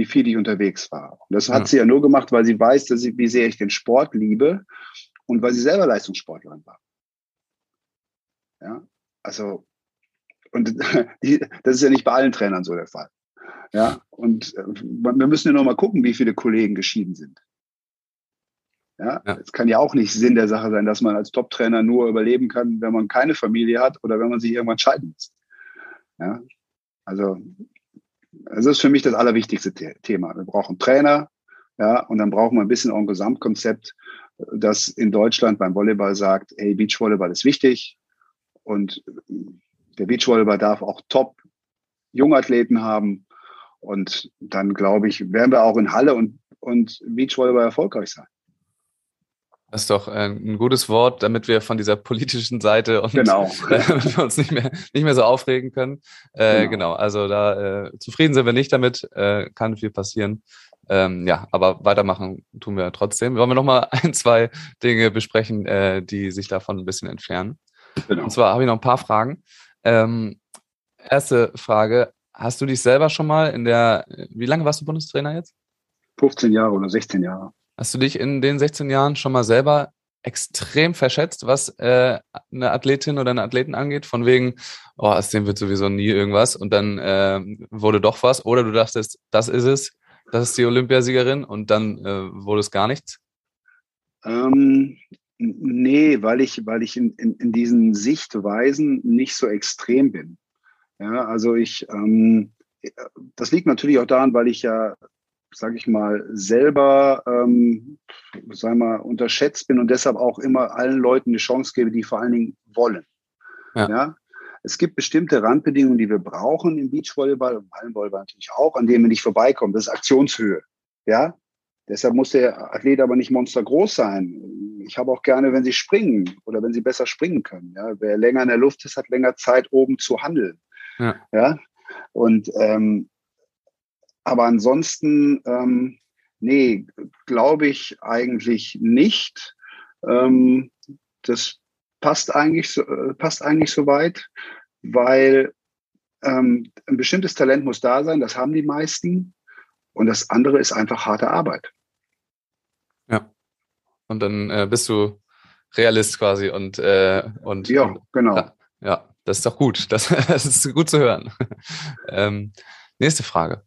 Speaker 3: wie viel ich unterwegs war. Und das hat ja. sie ja nur gemacht, weil sie weiß, dass ich, wie sehr ich den Sport liebe und weil sie selber Leistungssportlerin war. Ja, also, und die, das ist ja nicht bei allen Trainern so der Fall. Ja, und äh, wir müssen ja noch mal gucken, wie viele Kollegen geschieden sind. Ja, es ja. kann ja auch nicht Sinn der Sache sein, dass man als Top-Trainer nur überleben kann, wenn man keine Familie hat oder wenn man sich irgendwann scheiden muss. Ja, also, das ist für mich das allerwichtigste Thema. Wir brauchen Trainer, ja, und dann brauchen wir ein bisschen auch ein Gesamtkonzept, das in Deutschland beim Volleyball sagt, hey, Beachvolleyball ist wichtig und der Beachvolleyball darf auch top Jungathleten haben, und dann, glaube ich, werden wir auch in Halle und, und Beachvolleyball erfolgreich sein.
Speaker 1: Das ist doch äh, ein gutes Wort, damit wir von dieser politischen Seite und
Speaker 3: genau.
Speaker 1: damit wir uns nicht mehr, nicht mehr so aufregen können. Äh, genau. genau. also da äh, zufrieden sind wir nicht damit, äh, kann viel passieren. Ähm, ja, aber weitermachen tun wir trotzdem. Wollen wir nochmal ein, zwei Dinge besprechen, äh, die sich davon ein bisschen entfernen. Genau. Und zwar habe ich noch ein paar Fragen. Ähm, erste Frage, Hast du dich selber schon mal in der, wie lange warst du Bundestrainer jetzt?
Speaker 3: 15 Jahre oder 16 Jahre.
Speaker 1: Hast du dich in den 16 Jahren schon mal selber extrem verschätzt, was äh, eine Athletin oder einen Athleten angeht, von wegen, oh, aus dem wird sowieso nie irgendwas und dann äh, wurde doch was, oder du dachtest, das ist es, das ist die Olympiasiegerin und dann äh, wurde es gar nichts?
Speaker 3: Ähm, nee, weil ich, weil ich in, in, in diesen Sichtweisen nicht so extrem bin. Ja, also ich, ähm, das liegt natürlich auch daran, weil ich ja, sage ich mal, selber, ähm, sagen wir, unterschätzt bin und deshalb auch immer allen Leuten eine Chance gebe, die vor allen Dingen wollen. Ja. ja? Es gibt bestimmte Randbedingungen, die wir brauchen im Beachvolleyball und Hallenvolleyball natürlich auch, an denen wir nicht vorbeikommen. Das ist Aktionshöhe. Ja, Deshalb muss der Athlet aber nicht monstergroß sein. Ich habe auch gerne, wenn sie springen oder wenn sie besser springen können. Ja, wer länger in der Luft ist, hat länger Zeit, oben zu handeln. Ja. ja? Und ähm, aber ansonsten, ähm, nee, glaube ich eigentlich nicht. Ähm, das passt eigentlich, so, äh, passt eigentlich soweit, weil ähm, ein bestimmtes Talent muss da sein, das haben die meisten. Und das andere ist einfach harte Arbeit.
Speaker 1: Ja. Und dann äh, bist du Realist quasi und, äh, und
Speaker 3: ja, genau. Ja,
Speaker 1: ja. Das ist doch gut. Das, das ist gut zu hören. Ähm, nächste Frage.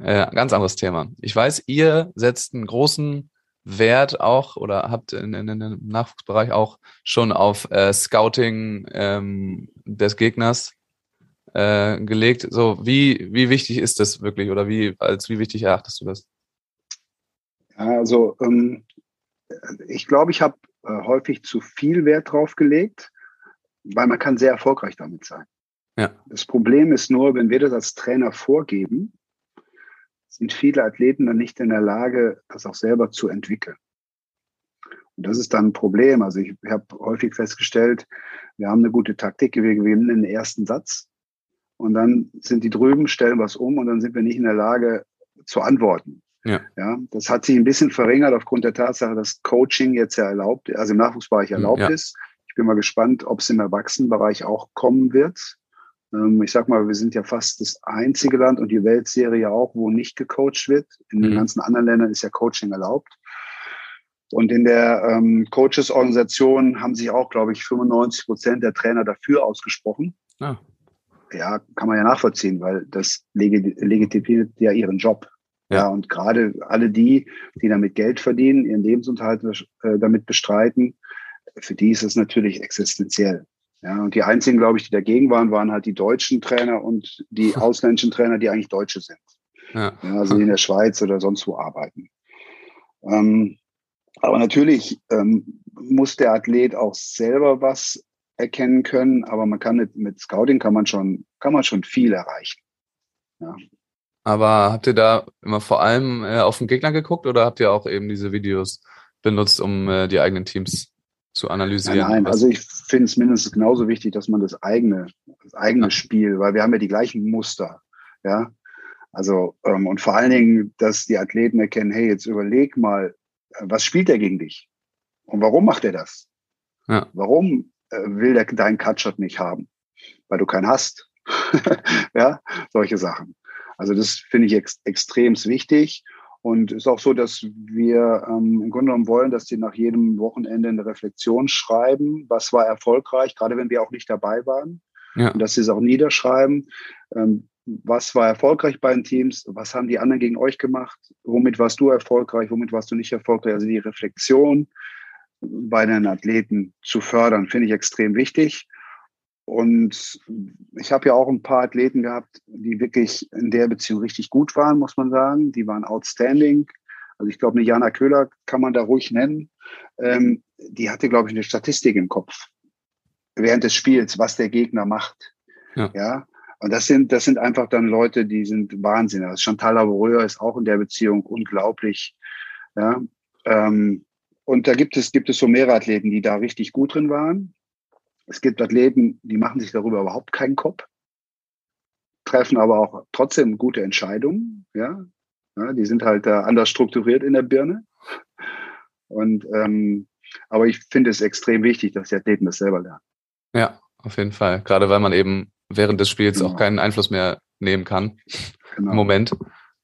Speaker 1: Äh, ganz anderes Thema. Ich weiß, ihr setzt einen großen Wert auch oder habt in, in, in dem Nachwuchsbereich auch schon auf äh, Scouting ähm, des Gegners äh, gelegt. So, wie, wie wichtig ist das wirklich oder wie, als wie wichtig erachtest du das?
Speaker 3: Also ähm, ich glaube, ich habe äh, häufig zu viel Wert drauf gelegt weil man kann sehr erfolgreich damit sein. Ja. Das Problem ist nur, wenn wir das als Trainer vorgeben, sind viele Athleten dann nicht in der Lage, das auch selber zu entwickeln. Und das ist dann ein Problem. Also ich habe häufig festgestellt, wir haben eine gute Taktik, wir gewinnen den ersten Satz und dann sind die drüben, stellen was um und dann sind wir nicht in der Lage zu antworten. Ja. ja, das hat sich ein bisschen verringert aufgrund der Tatsache, dass Coaching jetzt ja erlaubt, also im Nachwuchsbereich hm, erlaubt ja. ist. Ich bin mal gespannt, ob es im Erwachsenenbereich auch kommen wird. Ähm, ich sag mal, wir sind ja fast das einzige Land und die Weltserie auch, wo nicht gecoacht wird. In mhm. den ganzen anderen Ländern ist ja Coaching erlaubt. Und in der ähm, Coaches-Organisation haben sich auch, glaube ich, 95 Prozent der Trainer dafür ausgesprochen. Ah. Ja, kann man ja nachvollziehen, weil das legitimiert ja ihren Job. Ja. ja und gerade alle die, die damit Geld verdienen, ihren Lebensunterhalt äh, damit bestreiten, für die ist es natürlich existenziell. Ja, und die einzigen, glaube ich, die dagegen waren, waren halt die deutschen Trainer und die ausländischen Trainer, die eigentlich Deutsche sind. Ja. ja also die in der Schweiz oder sonst wo arbeiten. Ähm, aber natürlich ähm, muss der Athlet auch selber was erkennen können, aber man kann mit, mit Scouting kann man schon, kann man schon viel erreichen.
Speaker 1: Ja. Aber habt ihr da immer vor allem äh, auf den Gegner geguckt oder habt ihr auch eben diese Videos benutzt, um äh, die eigenen Teams zu analysieren.
Speaker 3: Nein, nein also ich finde es mindestens genauso wichtig, dass man das eigene, das eigene ja. Spiel, weil wir haben ja die gleichen Muster, ja. Also, ähm, und vor allen Dingen, dass die Athleten erkennen, hey, jetzt überleg mal, äh, was spielt er gegen dich? Und warum macht er das? Ja. Warum äh, will der deinen Cutshot nicht haben? Weil du keinen hast. ja, solche Sachen. Also das finde ich ex extrem wichtig. Und ist auch so, dass wir ähm, im Grunde genommen wollen, dass die nach jedem Wochenende eine Reflexion schreiben, was war erfolgreich, gerade wenn wir auch nicht dabei waren. Ja. Und dass sie es auch niederschreiben. Ähm, was war erfolgreich bei den Teams? Was haben die anderen gegen euch gemacht? Womit warst du erfolgreich? Womit warst du nicht erfolgreich? Also die Reflexion bei den Athleten zu fördern, finde ich extrem wichtig. Und ich habe ja auch ein paar Athleten gehabt, die wirklich in der Beziehung richtig gut waren, muss man sagen. Die waren outstanding. Also ich glaube, eine Jana Köhler kann man da ruhig nennen. Ähm, die hatte, glaube ich, eine Statistik im Kopf während des Spiels, was der Gegner macht. Ja. ja? Und das sind, das sind einfach dann Leute, die sind Wahnsinn. Also Chantal Lavoreur ist auch in der Beziehung unglaublich. Ja? Ähm, und da gibt es, gibt es so mehrere Athleten, die da richtig gut drin waren. Es gibt Athleten, die machen sich darüber überhaupt keinen Kopf, treffen aber auch trotzdem gute Entscheidungen. Ja, ja die sind halt da anders strukturiert in der Birne. Und ähm, aber ich finde es extrem wichtig, dass die Athleten das selber lernen.
Speaker 1: Ja, auf jeden Fall. Gerade weil man eben während des Spiels genau. auch keinen Einfluss mehr nehmen kann. Genau. Im Moment.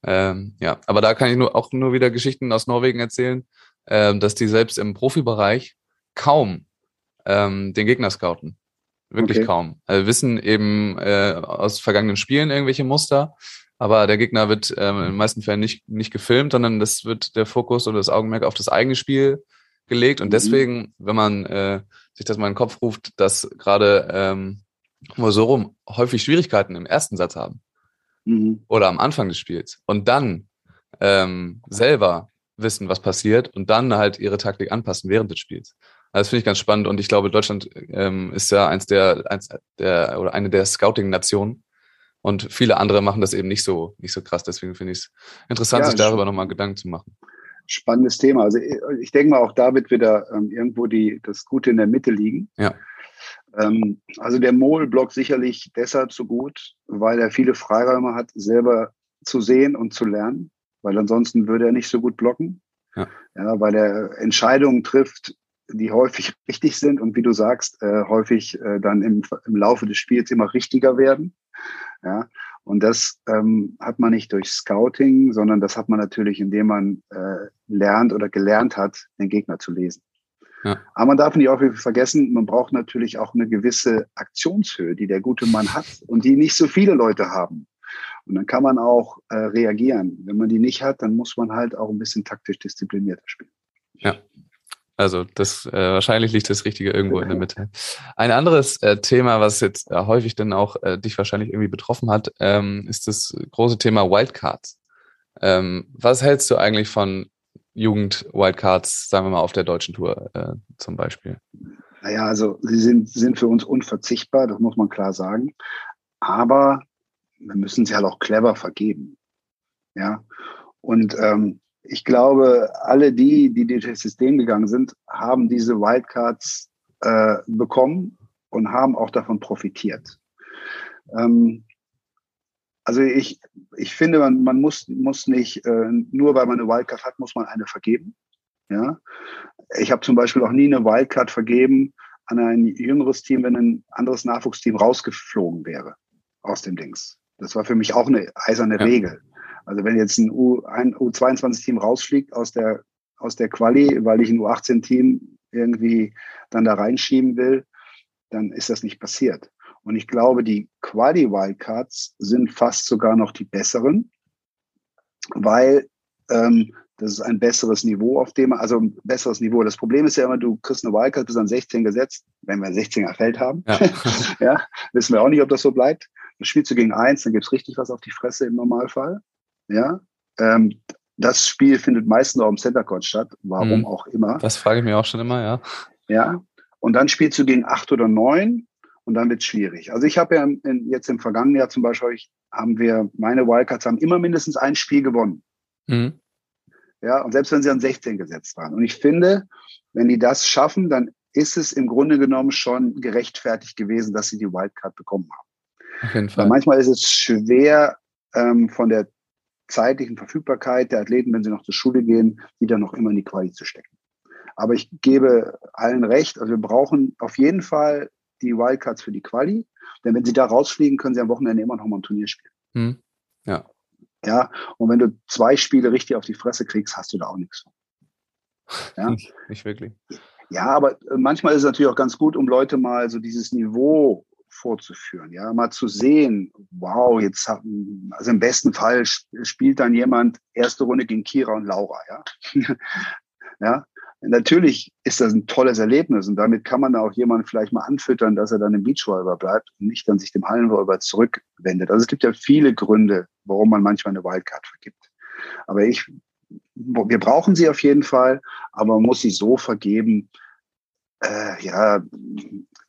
Speaker 1: Ähm, ja, aber da kann ich nur auch nur wieder Geschichten aus Norwegen erzählen, ähm, dass die selbst im Profibereich kaum ähm, den Gegner scouten. Wirklich okay. kaum. Also wissen eben äh, aus vergangenen Spielen irgendwelche Muster, aber der Gegner wird ähm, in den meisten Fällen nicht, nicht gefilmt, sondern das wird der Fokus oder das Augenmerk auf das eigene Spiel gelegt. Und mhm. deswegen, wenn man äh, sich das mal in den Kopf ruft, dass gerade ähm, so rum häufig Schwierigkeiten im ersten Satz haben mhm. oder am Anfang des Spiels und dann ähm, selber wissen, was passiert und dann halt ihre Taktik anpassen während des Spiels. Also das finde ich ganz spannend und ich glaube, Deutschland ähm, ist ja eins der, eins der oder eine der Scouting-Nationen und viele andere machen das eben nicht so, nicht so krass. Deswegen finde ich es interessant, ja, sich darüber nochmal Gedanken zu machen.
Speaker 3: Spannendes Thema. Also ich denke mal, auch da wird wieder ähm, irgendwo die, das Gute in der Mitte liegen.
Speaker 1: Ja.
Speaker 3: Ähm, also der Mol-Block sicherlich deshalb so gut, weil er viele Freiräume hat, selber zu sehen und zu lernen weil ansonsten würde er nicht so gut blocken. Ja. ja weil er Entscheidungen trifft, die häufig richtig sind und wie du sagst, äh, häufig äh, dann im, im Laufe des Spiels immer richtiger werden. Ja, und das ähm, hat man nicht durch Scouting, sondern das hat man natürlich, indem man äh, lernt oder gelernt hat, den Gegner zu lesen. Ja. Aber man darf nicht auch vergessen, man braucht natürlich auch eine gewisse Aktionshöhe, die der gute Mann hat und die nicht so viele Leute haben. Und dann kann man auch äh, reagieren. Wenn man die nicht hat, dann muss man halt auch ein bisschen taktisch disziplinierter spielen.
Speaker 1: Ja. Also das äh, wahrscheinlich liegt das Richtige irgendwo in der Mitte. Ein anderes äh, Thema, was jetzt äh, häufig dann auch äh, dich wahrscheinlich irgendwie betroffen hat, ähm, ist das große Thema Wildcards. Ähm, was hältst du eigentlich von Jugend-Wildcards, sagen wir mal, auf der deutschen Tour äh, zum Beispiel?
Speaker 3: Naja, also sie sind, sind für uns unverzichtbar, das muss man klar sagen. Aber wir müssen sie halt auch clever vergeben. Ja. Und ähm, ich glaube, alle die, die durch das System gegangen sind, haben diese Wildcards äh, bekommen und haben auch davon profitiert. Ähm, also ich, ich finde, man, man muss, muss nicht, äh, nur weil man eine Wildcard hat, muss man eine vergeben. Ja. Ich habe zum Beispiel auch nie eine Wildcard vergeben an ein jüngeres Team, wenn ein anderes Nachwuchsteam rausgeflogen wäre aus dem Dings. Das war für mich auch eine eiserne ja. Regel. Also wenn jetzt ein, U, ein U22-Team rausfliegt aus der, aus der Quali, weil ich ein U18-Team irgendwie dann da reinschieben will, dann ist das nicht passiert. Und ich glaube, die Quali-Wildcards sind fast sogar noch die besseren, weil ähm, das ist ein besseres Niveau, auf dem, also ein besseres Niveau. Das Problem ist ja immer, du kriegst eine Wildcard bis an 16 gesetzt, wenn wir ein 16er Feld haben. Ja. ja, wissen wir auch nicht, ob das so bleibt. Dann spielst du gegen eins, dann gibt's richtig was auf die Fresse im Normalfall. Ja. Ähm, das Spiel findet meistens auch im Center Court statt, warum mhm. auch immer.
Speaker 1: Das frage ich mir auch schon immer, ja.
Speaker 3: Ja. Und dann spielst du gegen acht oder neun und dann wird's schwierig. Also ich habe ja in, jetzt im vergangenen Jahr zum Beispiel, haben wir, meine Wildcards haben immer mindestens ein Spiel gewonnen. Mhm. Ja, und selbst wenn sie an 16 gesetzt waren. Und ich finde, wenn die das schaffen, dann ist es im Grunde genommen schon gerechtfertigt gewesen, dass sie die Wildcard bekommen haben.
Speaker 1: Auf jeden Fall.
Speaker 3: Weil manchmal ist es schwer, ähm, von der zeitlichen Verfügbarkeit der Athleten, wenn sie noch zur Schule gehen, die dann noch immer in die Quali zu stecken. Aber ich gebe allen recht, also wir brauchen auf jeden Fall die Wildcards für die Quali, denn wenn sie da rausfliegen, können sie am Wochenende immer noch mal ein Turnier spielen.
Speaker 1: Hm. Ja.
Speaker 3: Ja, und wenn du zwei Spiele richtig auf die Fresse kriegst, hast du da auch nichts von.
Speaker 1: Ja? Nicht, nicht wirklich.
Speaker 3: Ja, aber manchmal ist es natürlich auch ganz gut, um Leute mal so dieses Niveau vorzuführen, ja, mal zu sehen, wow, jetzt haben, also im besten Fall spielt dann jemand erste Runde gegen Kira und Laura, ja. ja, natürlich ist das ein tolles Erlebnis und damit kann man auch jemanden vielleicht mal anfüttern, dass er dann im Beachvolleyball bleibt und nicht dann sich dem Hallenvolleyball zurückwendet. Also es gibt ja viele Gründe, warum man manchmal eine Wildcard vergibt. Aber ich, wir brauchen sie auf jeden Fall, aber man muss sie so vergeben, äh, ja,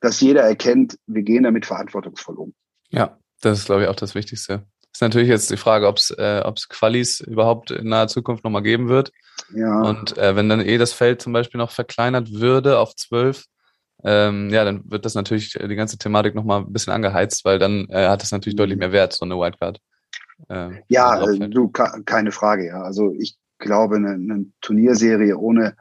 Speaker 3: dass jeder erkennt, wir gehen damit verantwortungsvoll um.
Speaker 1: Ja, das ist, glaube ich, auch das Wichtigste. Ist natürlich jetzt die Frage, ob es äh, ob's Qualis überhaupt in naher Zukunft nochmal geben wird. Ja. Und äh, wenn dann eh das Feld zum Beispiel noch verkleinert würde auf zwölf, ähm, ja, dann wird das natürlich die ganze Thematik nochmal ein bisschen angeheizt, weil dann äh, hat es natürlich deutlich mhm. mehr Wert, so eine Wildcard.
Speaker 3: Äh, ja, äh, du, keine Frage, ja. Also ich glaube, eine, eine Turnierserie ohne,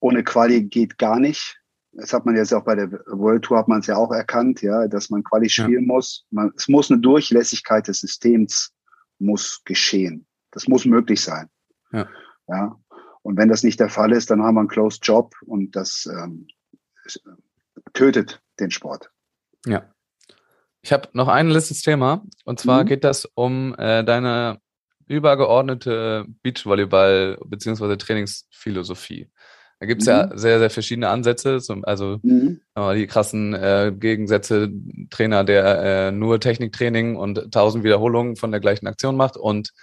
Speaker 3: ohne Quali geht gar nicht. Das hat man jetzt auch bei der World Tour hat man es ja auch erkannt, ja, dass man Quali spielen ja. muss. Man, es muss eine Durchlässigkeit des Systems muss geschehen. Das muss möglich sein. Ja. ja. Und wenn das nicht der Fall ist, dann haben wir einen Closed Job und das ähm, tötet den Sport.
Speaker 1: Ja. Ich habe noch ein letztes Thema und zwar mhm. geht das um äh, deine übergeordnete Beachvolleyball bzw. Trainingsphilosophie. Da gibt es mhm. ja sehr, sehr verschiedene Ansätze, zum, also mhm. die krassen äh, Gegensätze, Trainer, der äh, nur Techniktraining und tausend Wiederholungen von der gleichen Aktion macht und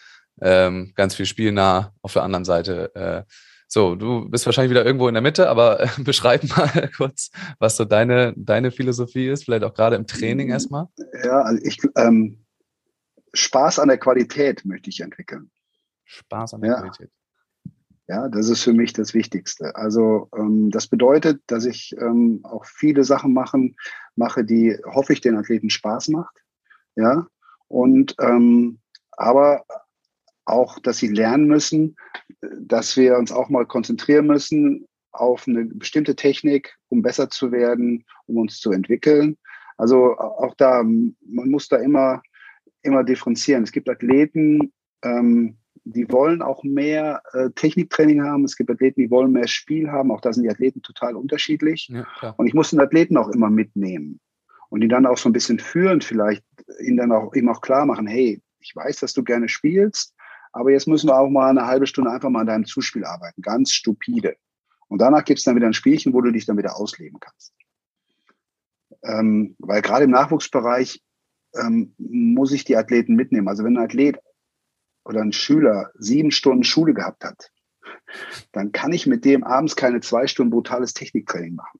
Speaker 1: ähm, ganz viel spielnah auf der anderen Seite. Äh, so, du bist wahrscheinlich wieder irgendwo in der Mitte, aber beschreib mal kurz, was so deine, deine Philosophie ist, vielleicht auch gerade im Training mhm. erstmal.
Speaker 3: Ja, also ich, ähm, Spaß an der Qualität möchte ich entwickeln.
Speaker 1: Spaß an der ja. Qualität.
Speaker 3: Ja, das ist für mich das Wichtigste. Also ähm, das bedeutet, dass ich ähm, auch viele Sachen machen, mache, die hoffe ich den Athleten Spaß macht. Ja, und ähm, aber auch, dass sie lernen müssen, dass wir uns auch mal konzentrieren müssen auf eine bestimmte Technik, um besser zu werden, um uns zu entwickeln. Also auch da, man muss da immer, immer differenzieren. Es gibt Athleten, ähm, die wollen auch mehr äh, Techniktraining haben. Es gibt Athleten, die wollen mehr Spiel haben. Auch da sind die Athleten total unterschiedlich. Ja, und ich muss den Athleten auch immer mitnehmen und ihn dann auch so ein bisschen führen, vielleicht ihn dann auch ihm auch klar machen, hey, ich weiß, dass du gerne spielst, aber jetzt müssen wir auch mal eine halbe Stunde einfach mal an deinem Zuspiel arbeiten. Ganz stupide. Und danach gibt es dann wieder ein Spielchen, wo du dich dann wieder ausleben kannst. Ähm, weil gerade im Nachwuchsbereich ähm, muss ich die Athleten mitnehmen. Also wenn ein Athlet oder ein Schüler sieben Stunden Schule gehabt hat, dann kann ich mit dem abends keine zwei Stunden brutales Techniktraining machen.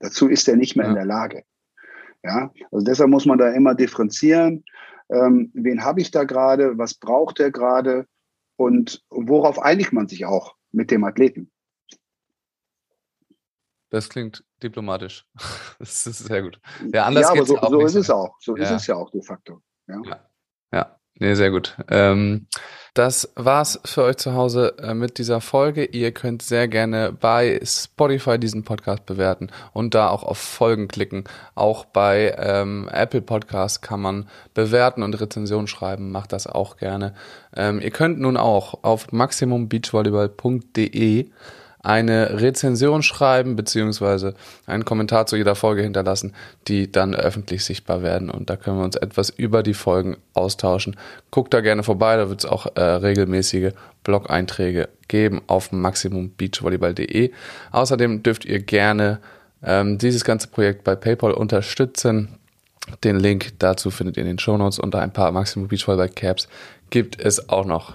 Speaker 3: Dazu ist er nicht mehr ja. in der Lage. Ja, also deshalb muss man da immer differenzieren. Ähm, wen habe ich da gerade? Was braucht er gerade? Und worauf einigt man sich auch mit dem Athleten?
Speaker 1: Das klingt diplomatisch. Das ist sehr gut.
Speaker 3: Ja, anders ja aber so, so ist es auch. So ja. ist es ja auch de facto.
Speaker 1: Ja. ja. Nee, sehr gut. Ähm, das war's für euch zu Hause äh, mit dieser Folge. Ihr könnt sehr gerne bei Spotify diesen Podcast bewerten und da auch auf Folgen klicken. Auch bei ähm, Apple Podcast kann man bewerten und Rezensionen schreiben. Macht das auch gerne. Ähm, ihr könnt nun auch auf maximumbeachvolleyball.de eine Rezension schreiben beziehungsweise einen Kommentar zu jeder Folge hinterlassen, die dann öffentlich sichtbar werden und da können wir uns etwas über die Folgen austauschen. Guckt da gerne vorbei, da wird es auch äh, regelmäßige Blog-Einträge geben auf maximumbeachvolleyball.de. Außerdem dürft ihr gerne ähm, dieses ganze Projekt bei PayPal unterstützen. Den Link dazu findet ihr in den Shownotes unter ein paar Maximum Beachvolleyball Caps gibt es auch noch.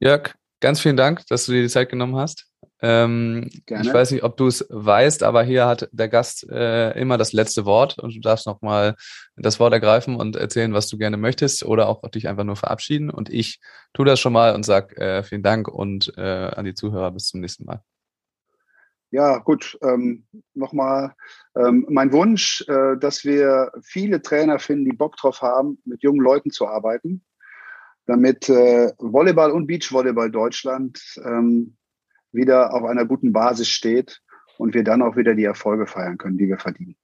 Speaker 1: Jörg, ganz vielen Dank, dass du dir die Zeit genommen hast. Ähm, ich weiß nicht, ob du es weißt, aber hier hat der Gast äh, immer das letzte Wort und du darfst nochmal das Wort ergreifen und erzählen, was du gerne möchtest oder auch dich einfach nur verabschieden. Und ich tue das schon mal und sage äh, vielen Dank und äh, an die Zuhörer bis zum nächsten Mal.
Speaker 3: Ja, gut. Ähm, Nochmal ähm, mein Wunsch, äh, dass wir viele Trainer finden, die Bock drauf haben, mit jungen Leuten zu arbeiten damit äh, Volleyball und Beachvolleyball Deutschland ähm, wieder auf einer guten Basis steht und wir dann auch wieder die Erfolge feiern können, die wir verdienen.